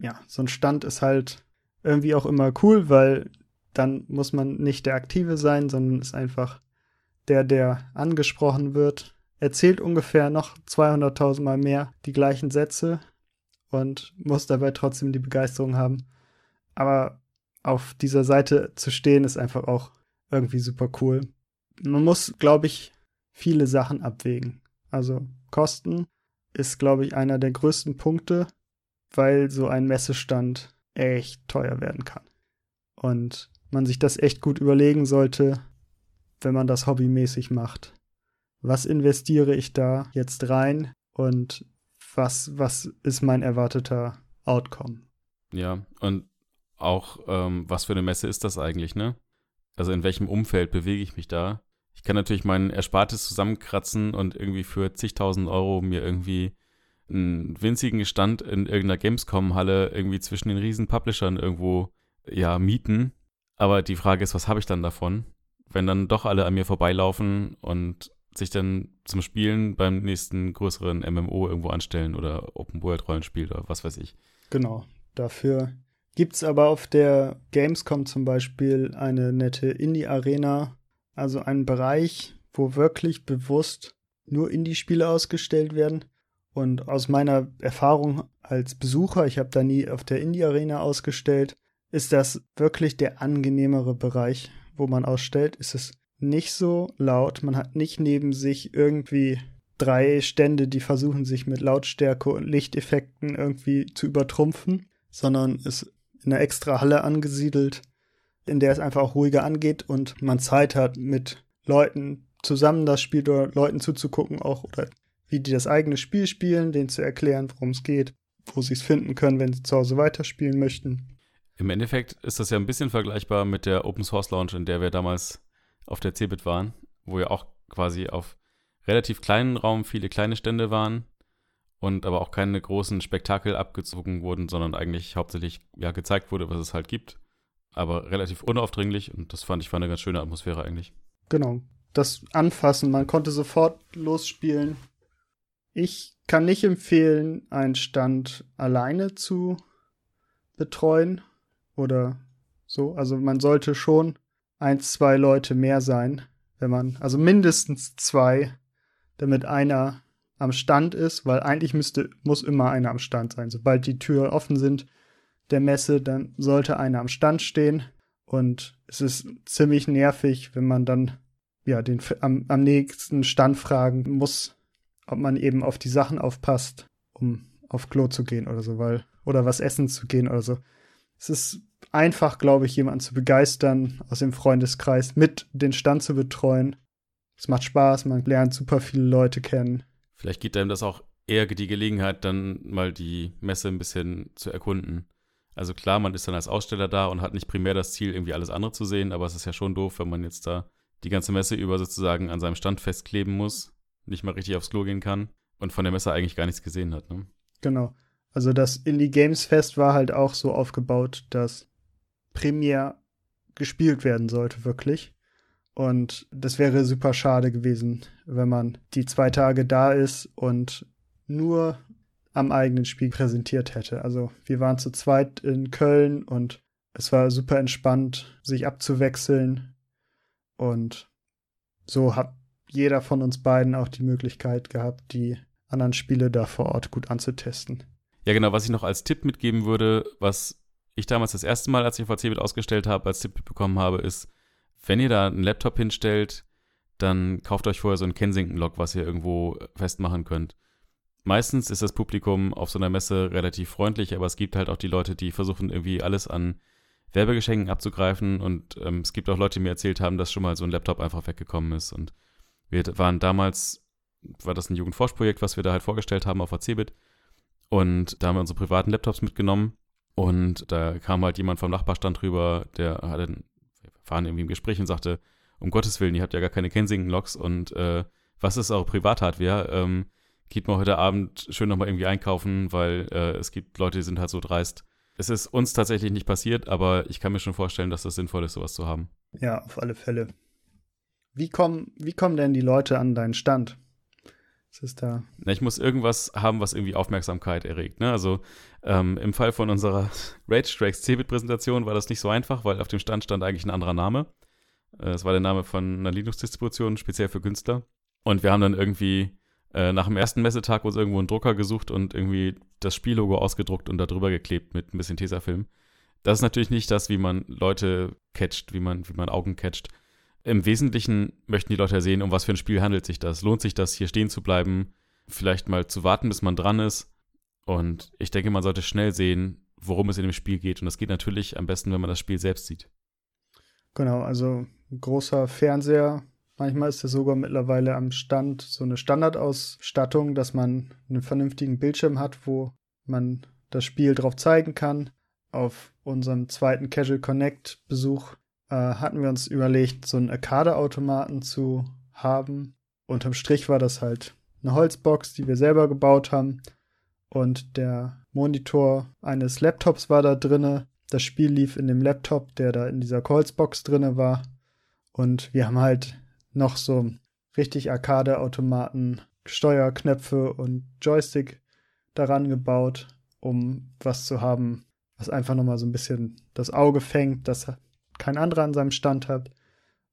Ja, so ein Stand ist halt irgendwie auch immer cool, weil dann muss man nicht der Aktive sein, sondern ist einfach der, der angesprochen wird, erzählt ungefähr noch 200.000 Mal mehr die gleichen Sätze und muss dabei trotzdem die Begeisterung haben. Aber auf dieser Seite zu stehen ist einfach auch irgendwie super cool. Man muss, glaube ich, viele Sachen abwägen. Also Kosten ist, glaube ich, einer der größten Punkte, weil so ein Messestand echt teuer werden kann. Und man sich das echt gut überlegen sollte, wenn man das hobbymäßig macht. Was investiere ich da jetzt rein und was, was ist mein erwarteter Outcome? Ja, und auch, ähm, was für eine Messe ist das eigentlich, ne? Also in welchem Umfeld bewege ich mich da? Ich kann natürlich mein Erspartes zusammenkratzen und irgendwie für zigtausend Euro mir irgendwie einen winzigen Stand in irgendeiner Gamescom-Halle irgendwie zwischen den riesen Publishern irgendwo ja mieten. Aber die Frage ist, was habe ich dann davon? Wenn dann doch alle an mir vorbeilaufen und sich dann zum Spielen beim nächsten größeren MMO irgendwo anstellen oder Open World Rollenspiel oder was weiß ich. Genau. Dafür gibt es aber auf der Gamescom zum Beispiel eine nette Indie-Arena, also einen Bereich, wo wirklich bewusst nur Indie-Spiele ausgestellt werden. Und aus meiner Erfahrung als Besucher, ich habe da nie auf der Indie-Arena ausgestellt, ist das wirklich der angenehmere Bereich, wo man ausstellt. Ist es nicht so laut, man hat nicht neben sich irgendwie drei Stände, die versuchen sich mit Lautstärke und Lichteffekten irgendwie zu übertrumpfen, sondern ist in einer extra Halle angesiedelt in der es einfach auch ruhiger angeht und man Zeit hat, mit Leuten zusammen das Spiel oder Leuten zuzugucken, auch oder wie die das eigene Spiel spielen, denen zu erklären, worum es geht, wo sie es finden können, wenn sie zu Hause weiterspielen möchten. Im Endeffekt ist das ja ein bisschen vergleichbar mit der Open Source Launch, in der wir damals auf der CeBIT waren, wo ja auch quasi auf relativ kleinen Raum viele kleine Stände waren und aber auch keine großen Spektakel abgezogen wurden, sondern eigentlich hauptsächlich ja gezeigt wurde, was es halt gibt. Aber relativ unaufdringlich und das fand ich war eine ganz schöne Atmosphäre eigentlich. Genau. Das Anfassen, man konnte sofort losspielen. Ich kann nicht empfehlen, einen Stand alleine zu betreuen oder so. Also man sollte schon ein, zwei Leute mehr sein, wenn man, also mindestens zwei, damit einer am Stand ist, weil eigentlich müsste, muss immer einer am Stand sein. Sobald die Türen offen sind der Messe, dann sollte einer am Stand stehen. Und es ist ziemlich nervig, wenn man dann ja den am, am nächsten Stand fragen muss, ob man eben auf die Sachen aufpasst, um auf Klo zu gehen oder so, weil oder was essen zu gehen oder so. Es ist einfach, glaube ich, jemanden zu begeistern aus dem Freundeskreis, mit den Stand zu betreuen. Es macht Spaß, man lernt super viele Leute kennen. Vielleicht gibt einem das auch eher die Gelegenheit, dann mal die Messe ein bisschen zu erkunden. Also klar, man ist dann als Aussteller da und hat nicht primär das Ziel, irgendwie alles andere zu sehen, aber es ist ja schon doof, wenn man jetzt da die ganze Messe über sozusagen an seinem Stand festkleben muss, nicht mal richtig aufs Klo gehen kann und von der Messe eigentlich gar nichts gesehen hat. Ne? Genau. Also das Indie Games Fest war halt auch so aufgebaut, dass primär gespielt werden sollte, wirklich. Und das wäre super schade gewesen, wenn man die zwei Tage da ist und nur am eigenen Spiel präsentiert hätte. Also wir waren zu zweit in Köln und es war super entspannt, sich abzuwechseln. Und so hat jeder von uns beiden auch die Möglichkeit gehabt, die anderen Spiele da vor Ort gut anzutesten. Ja, genau, was ich noch als Tipp mitgeben würde, was ich damals das erste Mal, als ich VC mit ausgestellt habe, als Tipp bekommen habe, ist, wenn ihr da einen Laptop hinstellt, dann kauft euch vorher so ein Kensington-Log, was ihr irgendwo festmachen könnt. Meistens ist das Publikum auf so einer Messe relativ freundlich, aber es gibt halt auch die Leute, die versuchen irgendwie alles an Werbegeschenken abzugreifen. Und ähm, es gibt auch Leute, die mir erzählt haben, dass schon mal so ein Laptop einfach weggekommen ist. Und wir waren damals, war das ein Jugendforschprojekt, was wir da halt vorgestellt haben auf ACBIT und da haben wir unsere privaten Laptops mitgenommen. Und da kam halt jemand vom Nachbarstand rüber, der hatte waren irgendwie im Gespräch und sagte, um Gottes Willen, ihr habt ja gar keine Kensington-Loks und äh, was ist eure Privathardware? Ähm, geht mal heute Abend schön nochmal irgendwie einkaufen, weil äh, es gibt Leute, die sind halt so dreist. Es ist uns tatsächlich nicht passiert, aber ich kann mir schon vorstellen, dass das sinnvoll ist, sowas zu haben. Ja, auf alle Fälle. Wie kommen, wie kommen denn die Leute an deinen Stand? Was ist da? Na, ich muss irgendwas haben, was irgendwie Aufmerksamkeit erregt. Ne? Also ähm, im Fall von unserer Rage Strikes Cebit-Präsentation war das nicht so einfach, weil auf dem Stand stand eigentlich ein anderer Name. Äh, es war der Name von einer Linux-Distribution, speziell für Künstler. Und wir haben dann irgendwie äh, nach dem ersten Messetag uns irgendwo einen Drucker gesucht und irgendwie das Spiellogo ausgedruckt und da drüber geklebt mit ein bisschen Tesafilm. Das ist natürlich nicht das, wie man Leute catcht, wie man, wie man Augen catcht. Im Wesentlichen möchten die Leute sehen, um was für ein Spiel handelt sich das. Lohnt sich das, hier stehen zu bleiben, vielleicht mal zu warten, bis man dran ist. Und ich denke, man sollte schnell sehen, worum es in dem Spiel geht. Und das geht natürlich am besten, wenn man das Spiel selbst sieht. Genau, also ein großer Fernseher. Manchmal ist es sogar mittlerweile am Stand so eine Standardausstattung, dass man einen vernünftigen Bildschirm hat, wo man das Spiel drauf zeigen kann. Auf unserem zweiten Casual Connect Besuch äh, hatten wir uns überlegt, so einen Arcade-Automaten zu haben. Unterm Strich war das halt eine Holzbox, die wir selber gebaut haben. Und der Monitor eines Laptops war da drinne. Das Spiel lief in dem Laptop, der da in dieser Holzbox drinne war. Und wir haben halt noch so richtig Arcade-Automaten, Steuerknöpfe und Joystick daran gebaut, um was zu haben, was einfach nochmal so ein bisschen das Auge fängt, dass kein anderer an seinem Stand hat.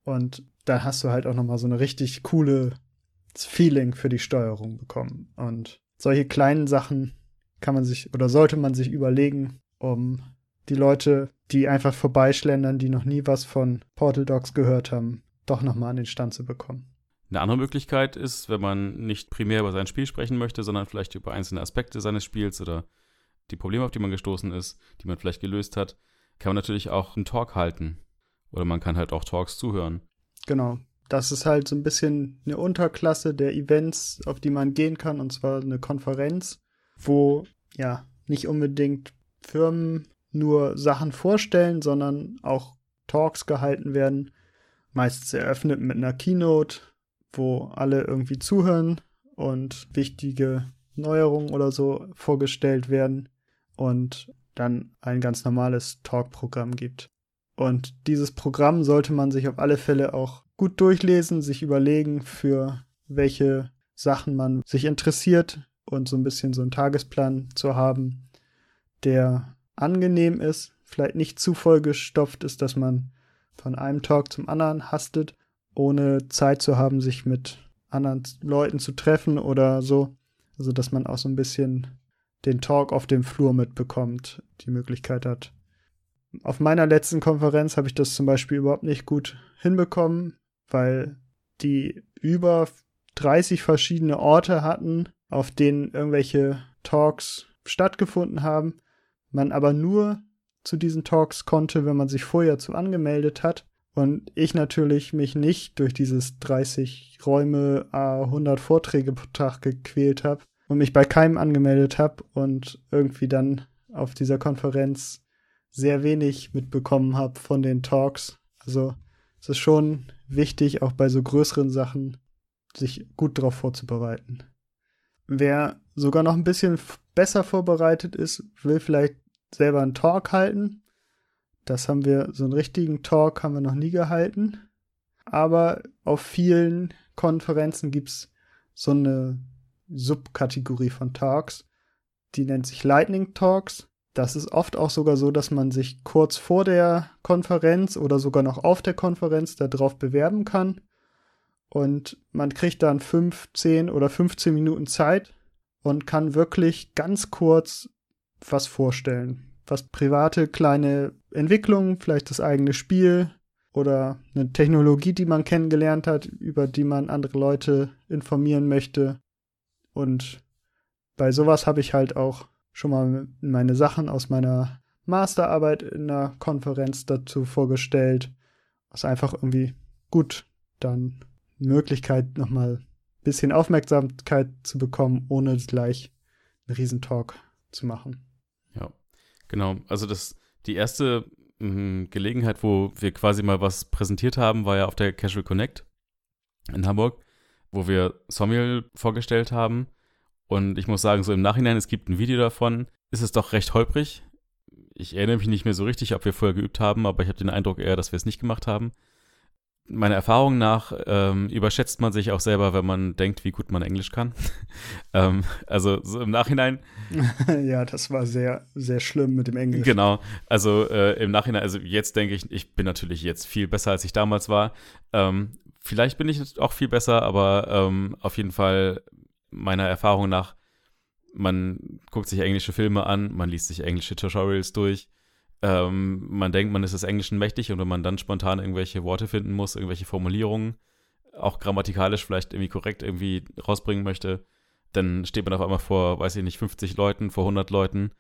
Und da hast du halt auch nochmal so eine richtig coole Feeling für die Steuerung bekommen. Und solche kleinen Sachen kann man sich oder sollte man sich überlegen, um die Leute, die einfach vorbeischlendern, die noch nie was von Portal Dogs gehört haben, doch nochmal an den Stand zu bekommen. Eine andere Möglichkeit ist, wenn man nicht primär über sein Spiel sprechen möchte, sondern vielleicht über einzelne Aspekte seines Spiels oder die Probleme, auf die man gestoßen ist, die man vielleicht gelöst hat, kann man natürlich auch einen Talk halten. Oder man kann halt auch Talks zuhören. Genau. Das ist halt so ein bisschen eine Unterklasse der Events, auf die man gehen kann, und zwar eine Konferenz, wo ja nicht unbedingt Firmen nur Sachen vorstellen, sondern auch Talks gehalten werden. Meistens eröffnet mit einer Keynote, wo alle irgendwie zuhören und wichtige Neuerungen oder so vorgestellt werden und dann ein ganz normales Talk-Programm gibt. Und dieses Programm sollte man sich auf alle Fälle auch gut durchlesen, sich überlegen, für welche Sachen man sich interessiert und so ein bisschen so einen Tagesplan zu haben, der angenehm ist, vielleicht nicht zu vollgestopft ist, dass man von einem Talk zum anderen hastet, ohne Zeit zu haben, sich mit anderen Leuten zu treffen oder so. Also, dass man auch so ein bisschen den Talk auf dem Flur mitbekommt, die Möglichkeit hat. Auf meiner letzten Konferenz habe ich das zum Beispiel überhaupt nicht gut hinbekommen, weil die über 30 verschiedene Orte hatten, auf denen irgendwelche Talks stattgefunden haben, man aber nur zu diesen Talks konnte, wenn man sich vorher zu angemeldet hat. Und ich natürlich mich nicht durch dieses 30 Räume, 100 Vorträge pro Tag gequält habe und mich bei keinem angemeldet habe und irgendwie dann auf dieser Konferenz sehr wenig mitbekommen habe von den Talks. Also es ist schon wichtig, auch bei so größeren Sachen sich gut darauf vorzubereiten. Wer sogar noch ein bisschen besser vorbereitet ist, will vielleicht selber einen Talk halten. Das haben wir, so einen richtigen Talk haben wir noch nie gehalten. Aber auf vielen Konferenzen gibt es so eine Subkategorie von Talks. Die nennt sich Lightning Talks. Das ist oft auch sogar so, dass man sich kurz vor der Konferenz oder sogar noch auf der Konferenz darauf bewerben kann. Und man kriegt dann 5, 10 oder 15 Minuten Zeit und kann wirklich ganz kurz was vorstellen. Was private kleine Entwicklungen, vielleicht das eigene Spiel oder eine Technologie, die man kennengelernt hat, über die man andere Leute informieren möchte. Und bei sowas habe ich halt auch schon mal meine Sachen aus meiner Masterarbeit in der Konferenz dazu vorgestellt. Was einfach irgendwie gut dann Möglichkeit, nochmal ein bisschen Aufmerksamkeit zu bekommen, ohne gleich einen Riesentalk zu machen. Ja, genau. Also das, die erste mh, Gelegenheit, wo wir quasi mal was präsentiert haben, war ja auf der Casual Connect in Hamburg, wo wir Somiel vorgestellt haben und ich muss sagen, so im Nachhinein, es gibt ein Video davon, ist es doch recht holprig. Ich erinnere mich nicht mehr so richtig, ob wir vorher geübt haben, aber ich habe den Eindruck eher, dass wir es nicht gemacht haben. Meiner Erfahrung nach ähm, überschätzt man sich auch selber, wenn man denkt, wie gut man Englisch kann. ähm, also so im Nachhinein. ja, das war sehr, sehr schlimm mit dem Englisch. Genau. Also äh, im Nachhinein, also jetzt denke ich, ich bin natürlich jetzt viel besser, als ich damals war. Ähm, vielleicht bin ich auch viel besser, aber ähm, auf jeden Fall meiner Erfahrung nach, man guckt sich englische Filme an, man liest sich englische Tutorials durch, ähm, man denkt, man ist des Englischen mächtig und wenn man dann spontan irgendwelche Worte finden muss, irgendwelche Formulierungen, auch grammatikalisch vielleicht irgendwie korrekt irgendwie rausbringen möchte, dann steht man auf einmal vor, weiß ich nicht, 50 Leuten, vor 100 Leuten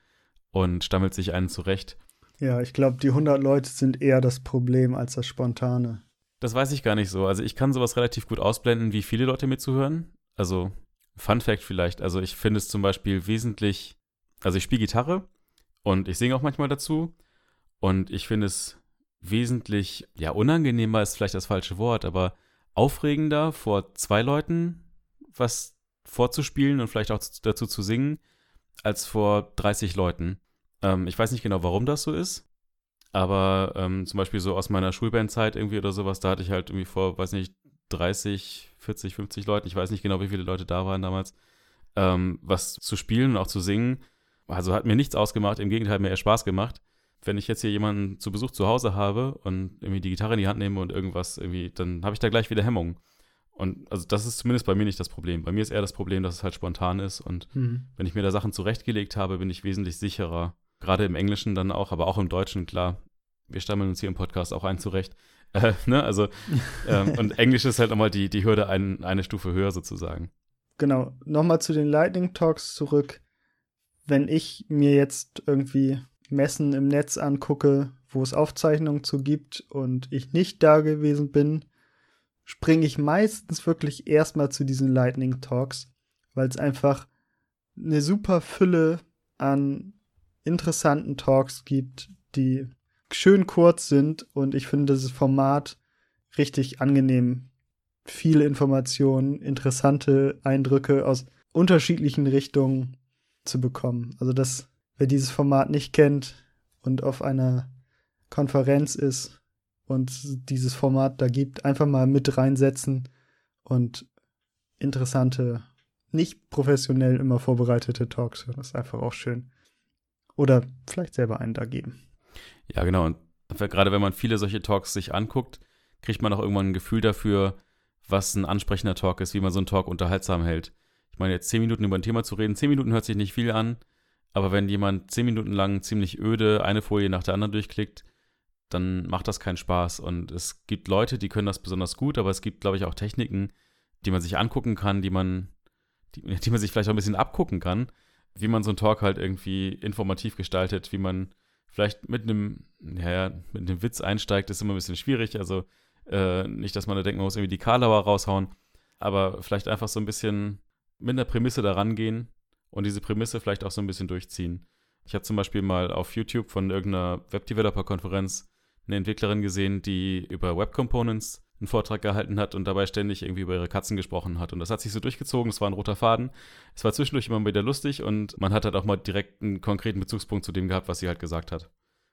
und stammelt sich einen zurecht. Ja, ich glaube, die 100 Leute sind eher das Problem als das Spontane. Das weiß ich gar nicht so. Also ich kann sowas relativ gut ausblenden, wie viele Leute mir zuhören. Also Fun Fact vielleicht, also ich finde es zum Beispiel wesentlich, also ich spiele Gitarre und ich singe auch manchmal dazu und ich finde es wesentlich, ja, unangenehmer ist vielleicht das falsche Wort, aber aufregender vor zwei Leuten was vorzuspielen und vielleicht auch dazu zu singen, als vor 30 Leuten. Ähm, ich weiß nicht genau, warum das so ist, aber ähm, zum Beispiel so aus meiner Schulbandzeit irgendwie oder sowas, da hatte ich halt irgendwie vor, weiß nicht, 30, 40, 50 Leuten, ich weiß nicht genau, wie viele Leute da waren damals, ähm, was zu spielen und auch zu singen. Also hat mir nichts ausgemacht, im Gegenteil, hat mir eher Spaß gemacht. Wenn ich jetzt hier jemanden zu Besuch zu Hause habe und irgendwie die Gitarre in die Hand nehme und irgendwas irgendwie, dann habe ich da gleich wieder Hemmungen. Und also das ist zumindest bei mir nicht das Problem. Bei mir ist eher das Problem, dass es halt spontan ist und mhm. wenn ich mir da Sachen zurechtgelegt habe, bin ich wesentlich sicherer. Gerade im Englischen dann auch, aber auch im Deutschen, klar. Wir stammeln uns hier im Podcast auch ein zurecht. Äh, ne? Also, ähm, und Englisch ist halt nochmal die, die Hürde ein, eine Stufe höher sozusagen. Genau. Nochmal zu den Lightning Talks zurück. Wenn ich mir jetzt irgendwie Messen im Netz angucke, wo es Aufzeichnungen zu gibt und ich nicht da gewesen bin, springe ich meistens wirklich erstmal zu diesen Lightning Talks, weil es einfach eine super Fülle an interessanten Talks gibt, die schön kurz sind und ich finde dieses Format richtig angenehm. Viele Informationen, interessante Eindrücke aus unterschiedlichen Richtungen zu bekommen. Also das, wer dieses Format nicht kennt und auf einer Konferenz ist und dieses Format da gibt, einfach mal mit reinsetzen und interessante, nicht professionell immer vorbereitete Talks. Das ist einfach auch schön. Oder vielleicht selber einen da geben. Ja, genau. Und gerade wenn man viele solche Talks sich anguckt, kriegt man auch irgendwann ein Gefühl dafür, was ein ansprechender Talk ist, wie man so einen Talk unterhaltsam hält. Ich meine, jetzt zehn Minuten über ein Thema zu reden, zehn Minuten hört sich nicht viel an, aber wenn jemand zehn Minuten lang ziemlich öde eine Folie nach der anderen durchklickt, dann macht das keinen Spaß. Und es gibt Leute, die können das besonders gut, aber es gibt, glaube ich, auch Techniken, die man sich angucken kann, die man, die, die man sich vielleicht auch ein bisschen abgucken kann, wie man so einen Talk halt irgendwie informativ gestaltet, wie man vielleicht mit einem, ja, mit einem Witz einsteigt, ist immer ein bisschen schwierig. Also äh, nicht, dass man da denkt, man muss irgendwie die Karlauer raushauen, aber vielleicht einfach so ein bisschen mit einer Prämisse da rangehen und diese Prämisse vielleicht auch so ein bisschen durchziehen. Ich habe zum Beispiel mal auf YouTube von irgendeiner Web-Developer-Konferenz eine Entwicklerin gesehen, die über Web Components einen Vortrag gehalten hat und dabei ständig irgendwie über ihre Katzen gesprochen hat. Und das hat sich so durchgezogen, es war ein roter Faden. Es war zwischendurch immer wieder lustig und man hat halt auch mal direkt einen konkreten Bezugspunkt zu dem gehabt, was sie halt gesagt hat.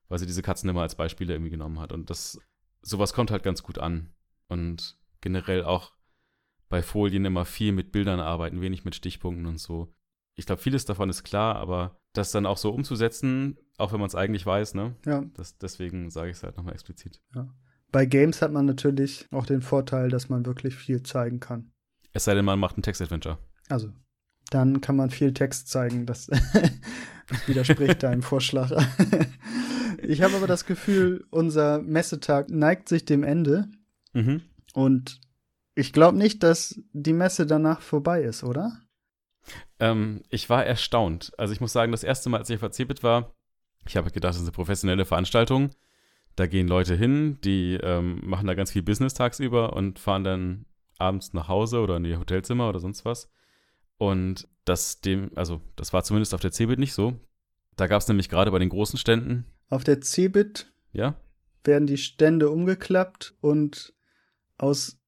Weil sie diese Katzen immer als Beispiele irgendwie genommen hat. Und das, sowas kommt halt ganz gut an. Und generell auch bei Folien immer viel mit Bildern arbeiten, wenig mit Stichpunkten und so. Ich glaube, vieles davon ist klar, aber das dann auch so umzusetzen, auch wenn man es eigentlich weiß, ne? Ja. Das, deswegen sage ich es halt nochmal explizit. Ja. Bei Games hat man natürlich auch den Vorteil, dass man wirklich viel zeigen kann. Es sei denn, man macht ein Text-Adventure. Also, dann kann man viel Text zeigen. Das widerspricht deinem Vorschlag. ich habe aber das Gefühl, unser Messetag neigt sich dem Ende. Mhm. Und ich glaube nicht, dass die Messe danach vorbei ist, oder? Ähm, ich war erstaunt. Also ich muss sagen, das erste Mal, als ich auf Cebit war, ich habe gedacht, das ist eine professionelle Veranstaltung. Da gehen Leute hin, die ähm, machen da ganz viel Business tagsüber und fahren dann abends nach Hause oder in ihr Hotelzimmer oder sonst was. Und das dem, also das war zumindest auf der Cebit nicht so. Da gab es nämlich gerade bei den großen Ständen. Auf der Cebit ja? werden die Stände umgeklappt und aus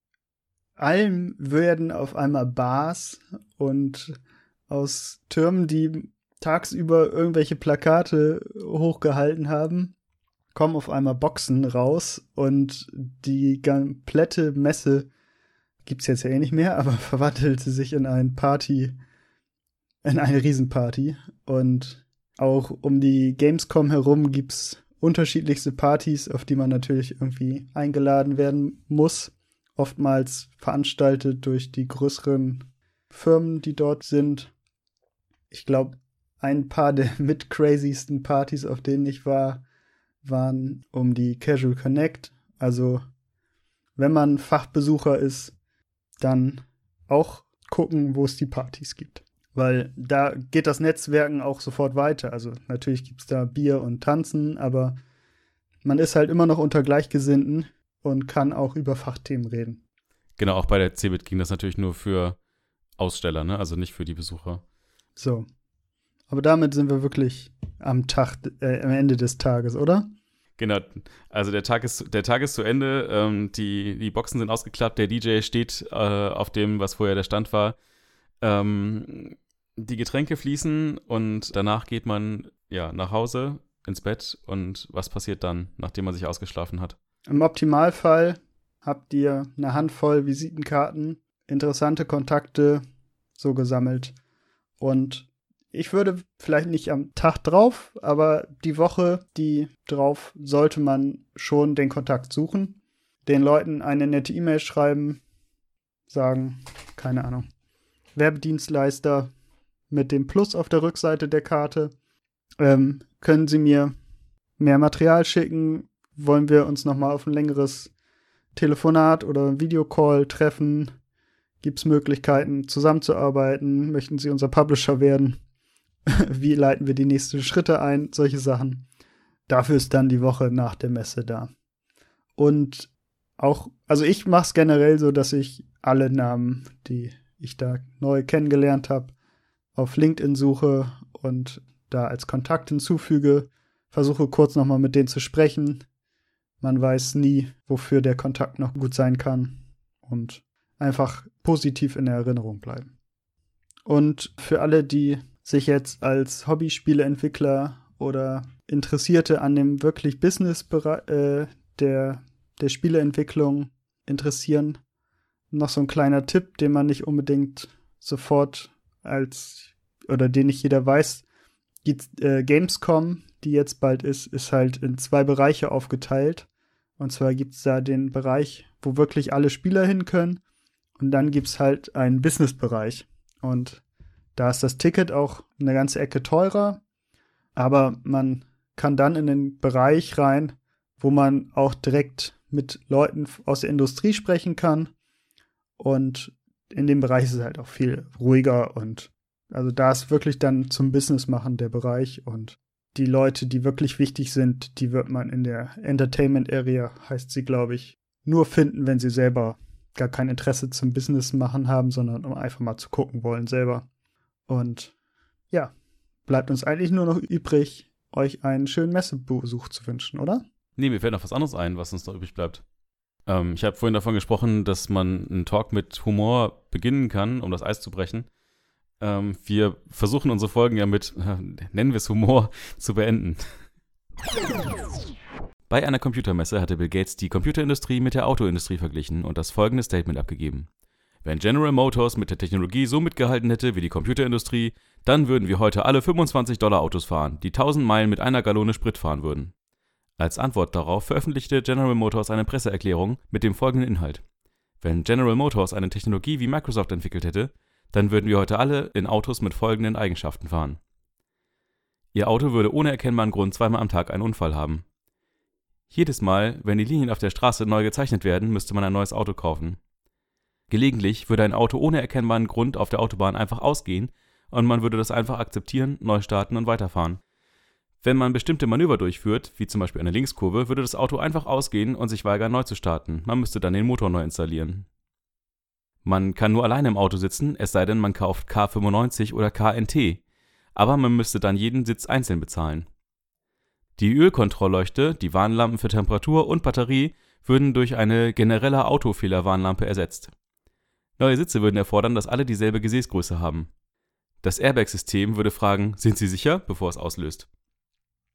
allem werden auf einmal Bars und aus Türmen, die tagsüber irgendwelche Plakate hochgehalten haben, kommen auf einmal Boxen raus und die komplette Messe gibt's jetzt ja eh nicht mehr, aber verwandelte sich in ein Party, in eine Riesenparty. Und auch um die Gamescom herum gibt's unterschiedlichste Partys, auf die man natürlich irgendwie eingeladen werden muss. Oftmals veranstaltet durch die größeren Firmen, die dort sind. Ich glaube, ein paar der mit crazysten Partys, auf denen ich war, waren um die Casual Connect. Also, wenn man Fachbesucher ist, dann auch gucken, wo es die Partys gibt. Weil da geht das Netzwerken auch sofort weiter. Also natürlich gibt es da Bier und Tanzen, aber man ist halt immer noch unter Gleichgesinnten und kann auch über Fachthemen reden. Genau, auch bei der CeBIT ging das natürlich nur für Aussteller, ne? also nicht für die Besucher. So. Aber damit sind wir wirklich am Tag, äh, am Ende des Tages, oder? Genau, also der Tag ist, der Tag ist zu Ende, ähm, die, die Boxen sind ausgeklappt, der DJ steht äh, auf dem, was vorher der Stand war. Ähm, die Getränke fließen und danach geht man ja nach Hause ins Bett und was passiert dann, nachdem man sich ausgeschlafen hat? Im Optimalfall habt ihr eine Handvoll Visitenkarten, interessante Kontakte so gesammelt und ich würde vielleicht nicht am Tag drauf, aber die Woche, die drauf, sollte man schon den Kontakt suchen, den Leuten eine nette E-Mail schreiben, sagen, keine Ahnung, Werbedienstleister mit dem Plus auf der Rückseite der Karte. Ähm, können Sie mir mehr Material schicken? Wollen wir uns noch mal auf ein längeres Telefonat oder Videocall treffen? Gibt es Möglichkeiten, zusammenzuarbeiten? Möchten Sie unser Publisher werden? Wie leiten wir die nächsten Schritte ein? Solche Sachen. Dafür ist dann die Woche nach der Messe da. Und auch, also ich mache es generell so, dass ich alle Namen, die ich da neu kennengelernt habe, auf LinkedIn suche und da als Kontakt hinzufüge, versuche kurz nochmal mit denen zu sprechen. Man weiß nie, wofür der Kontakt noch gut sein kann und einfach positiv in der Erinnerung bleiben. Und für alle, die sich jetzt als Hobbyspieleentwickler oder Interessierte an dem wirklich Business äh, der, der Spieleentwicklung interessieren, noch so ein kleiner Tipp, den man nicht unbedingt sofort als oder den nicht jeder weiß. Die äh, Gamescom, die jetzt bald ist, ist halt in zwei Bereiche aufgeteilt. Und zwar gibt es da den Bereich, wo wirklich alle Spieler hin können. Und dann gibt es halt einen Business-Bereich. Und da ist das Ticket auch eine ganze Ecke teurer. Aber man kann dann in den Bereich rein, wo man auch direkt mit Leuten aus der Industrie sprechen kann. Und in dem Bereich ist es halt auch viel ruhiger und also da ist wirklich dann zum Business machen der Bereich und die Leute, die wirklich wichtig sind, die wird man in der Entertainment Area, heißt sie, glaube ich, nur finden, wenn sie selber gar kein Interesse zum Business machen haben, sondern um einfach mal zu gucken wollen selber. Und ja, bleibt uns eigentlich nur noch übrig, euch einen schönen Messebesuch zu wünschen, oder? Nee, mir fällt noch was anderes ein, was uns noch übrig bleibt. Ähm, ich habe vorhin davon gesprochen, dass man einen Talk mit Humor beginnen kann, um das Eis zu brechen. Ähm, wir versuchen unsere Folgen ja mit, äh, nennen wir es Humor, zu beenden. Bei einer Computermesse hatte Bill Gates die Computerindustrie mit der Autoindustrie verglichen und das folgende Statement abgegeben. Wenn General Motors mit der Technologie so mitgehalten hätte wie die Computerindustrie, dann würden wir heute alle 25 Dollar Autos fahren, die 1000 Meilen mit einer Gallone Sprit fahren würden. Als Antwort darauf veröffentlichte General Motors eine Presseerklärung mit dem folgenden Inhalt. Wenn General Motors eine Technologie wie Microsoft entwickelt hätte, dann würden wir heute alle in Autos mit folgenden Eigenschaften fahren. Ihr Auto würde ohne erkennbaren Grund zweimal am Tag einen Unfall haben. Jedes Mal, wenn die Linien auf der Straße neu gezeichnet werden, müsste man ein neues Auto kaufen. Gelegentlich würde ein Auto ohne erkennbaren Grund auf der Autobahn einfach ausgehen und man würde das einfach akzeptieren, neu starten und weiterfahren. Wenn man bestimmte Manöver durchführt, wie zum Beispiel eine Linkskurve, würde das Auto einfach ausgehen und sich weigern, neu zu starten. Man müsste dann den Motor neu installieren. Man kann nur alleine im Auto sitzen, es sei denn, man kauft K95 oder KNT. Aber man müsste dann jeden Sitz einzeln bezahlen. Die Ölkontrollleuchte, die Warnlampen für Temperatur und Batterie würden durch eine generelle Autofehlerwarnlampe ersetzt. Neue Sitze würden erfordern, dass alle dieselbe Gesäßgröße haben. Das Airbag-System würde fragen, sind Sie sicher, bevor es auslöst.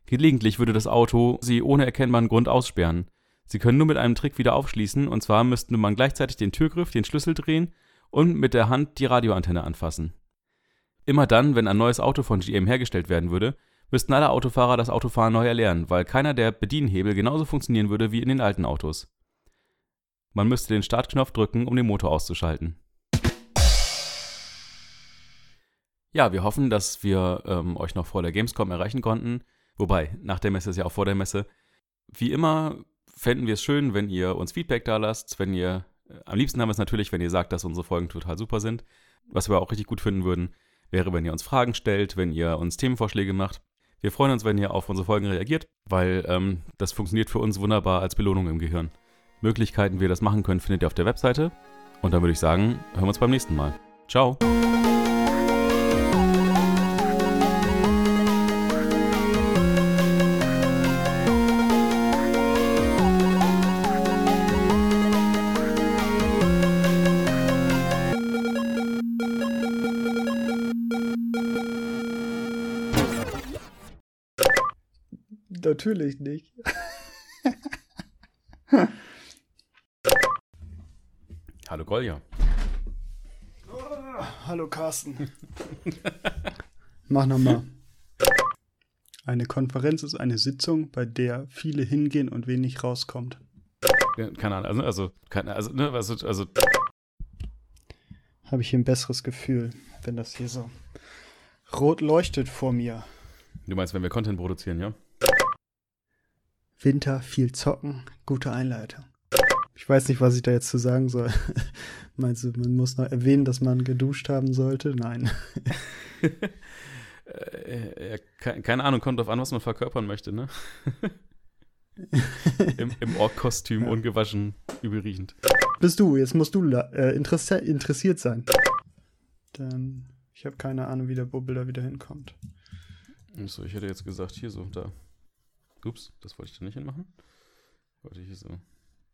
Gelegentlich würde das Auto sie ohne erkennbaren Grund aussperren. Sie können nur mit einem Trick wieder aufschließen, und zwar müsste man gleichzeitig den Türgriff, den Schlüssel drehen und mit der Hand die Radioantenne anfassen. Immer dann, wenn ein neues Auto von GM hergestellt werden würde, müssten alle Autofahrer das Autofahren neu erlernen, weil keiner der Bedienhebel genauso funktionieren würde wie in den alten Autos. Man müsste den Startknopf drücken, um den Motor auszuschalten. Ja, wir hoffen, dass wir ähm, euch noch vor der Gamescom erreichen konnten. Wobei, nach der Messe ist ja auch vor der Messe. Wie immer fänden wir es schön, wenn ihr uns Feedback da lasst, wenn ihr, äh, am liebsten haben wir es natürlich, wenn ihr sagt, dass unsere Folgen total super sind. Was wir auch richtig gut finden würden, wäre, wenn ihr uns Fragen stellt, wenn ihr uns Themenvorschläge macht. Wir freuen uns, wenn ihr auf unsere Folgen reagiert, weil ähm, das funktioniert für uns wunderbar als Belohnung im Gehirn. Möglichkeiten, wie ihr das machen könnt, findet ihr auf der Webseite. Und dann würde ich sagen, hören wir uns beim nächsten Mal. Ciao. Natürlich nicht. Hallo Golja. hallo Carsten. Mach nochmal. Eine Konferenz ist eine Sitzung, bei der viele hingehen und wenig rauskommt. Keine Ahnung, also, also, keine, also, ne, also, also. Habe ich hier ein besseres Gefühl, wenn das hier so rot leuchtet vor mir. Du meinst, wenn wir Content produzieren, ja? Winter, viel zocken, gute Einleitung. Ich weiß nicht, was ich da jetzt zu sagen soll. Meinst du, man muss noch erwähnen, dass man geduscht haben sollte? Nein. äh, keine Ahnung, kommt drauf an, was man verkörpern möchte, ne? Im, im Ork-Kostüm, ja. ungewaschen, übelriechend. Bist du, jetzt musst du äh, interess interessiert sein. Dann, ich habe keine Ahnung, wie der Bubbel da wieder hinkommt. So, ich hätte jetzt gesagt, hier so, da. Ups, das wollte ich da nicht hinmachen. Wollte ich hier so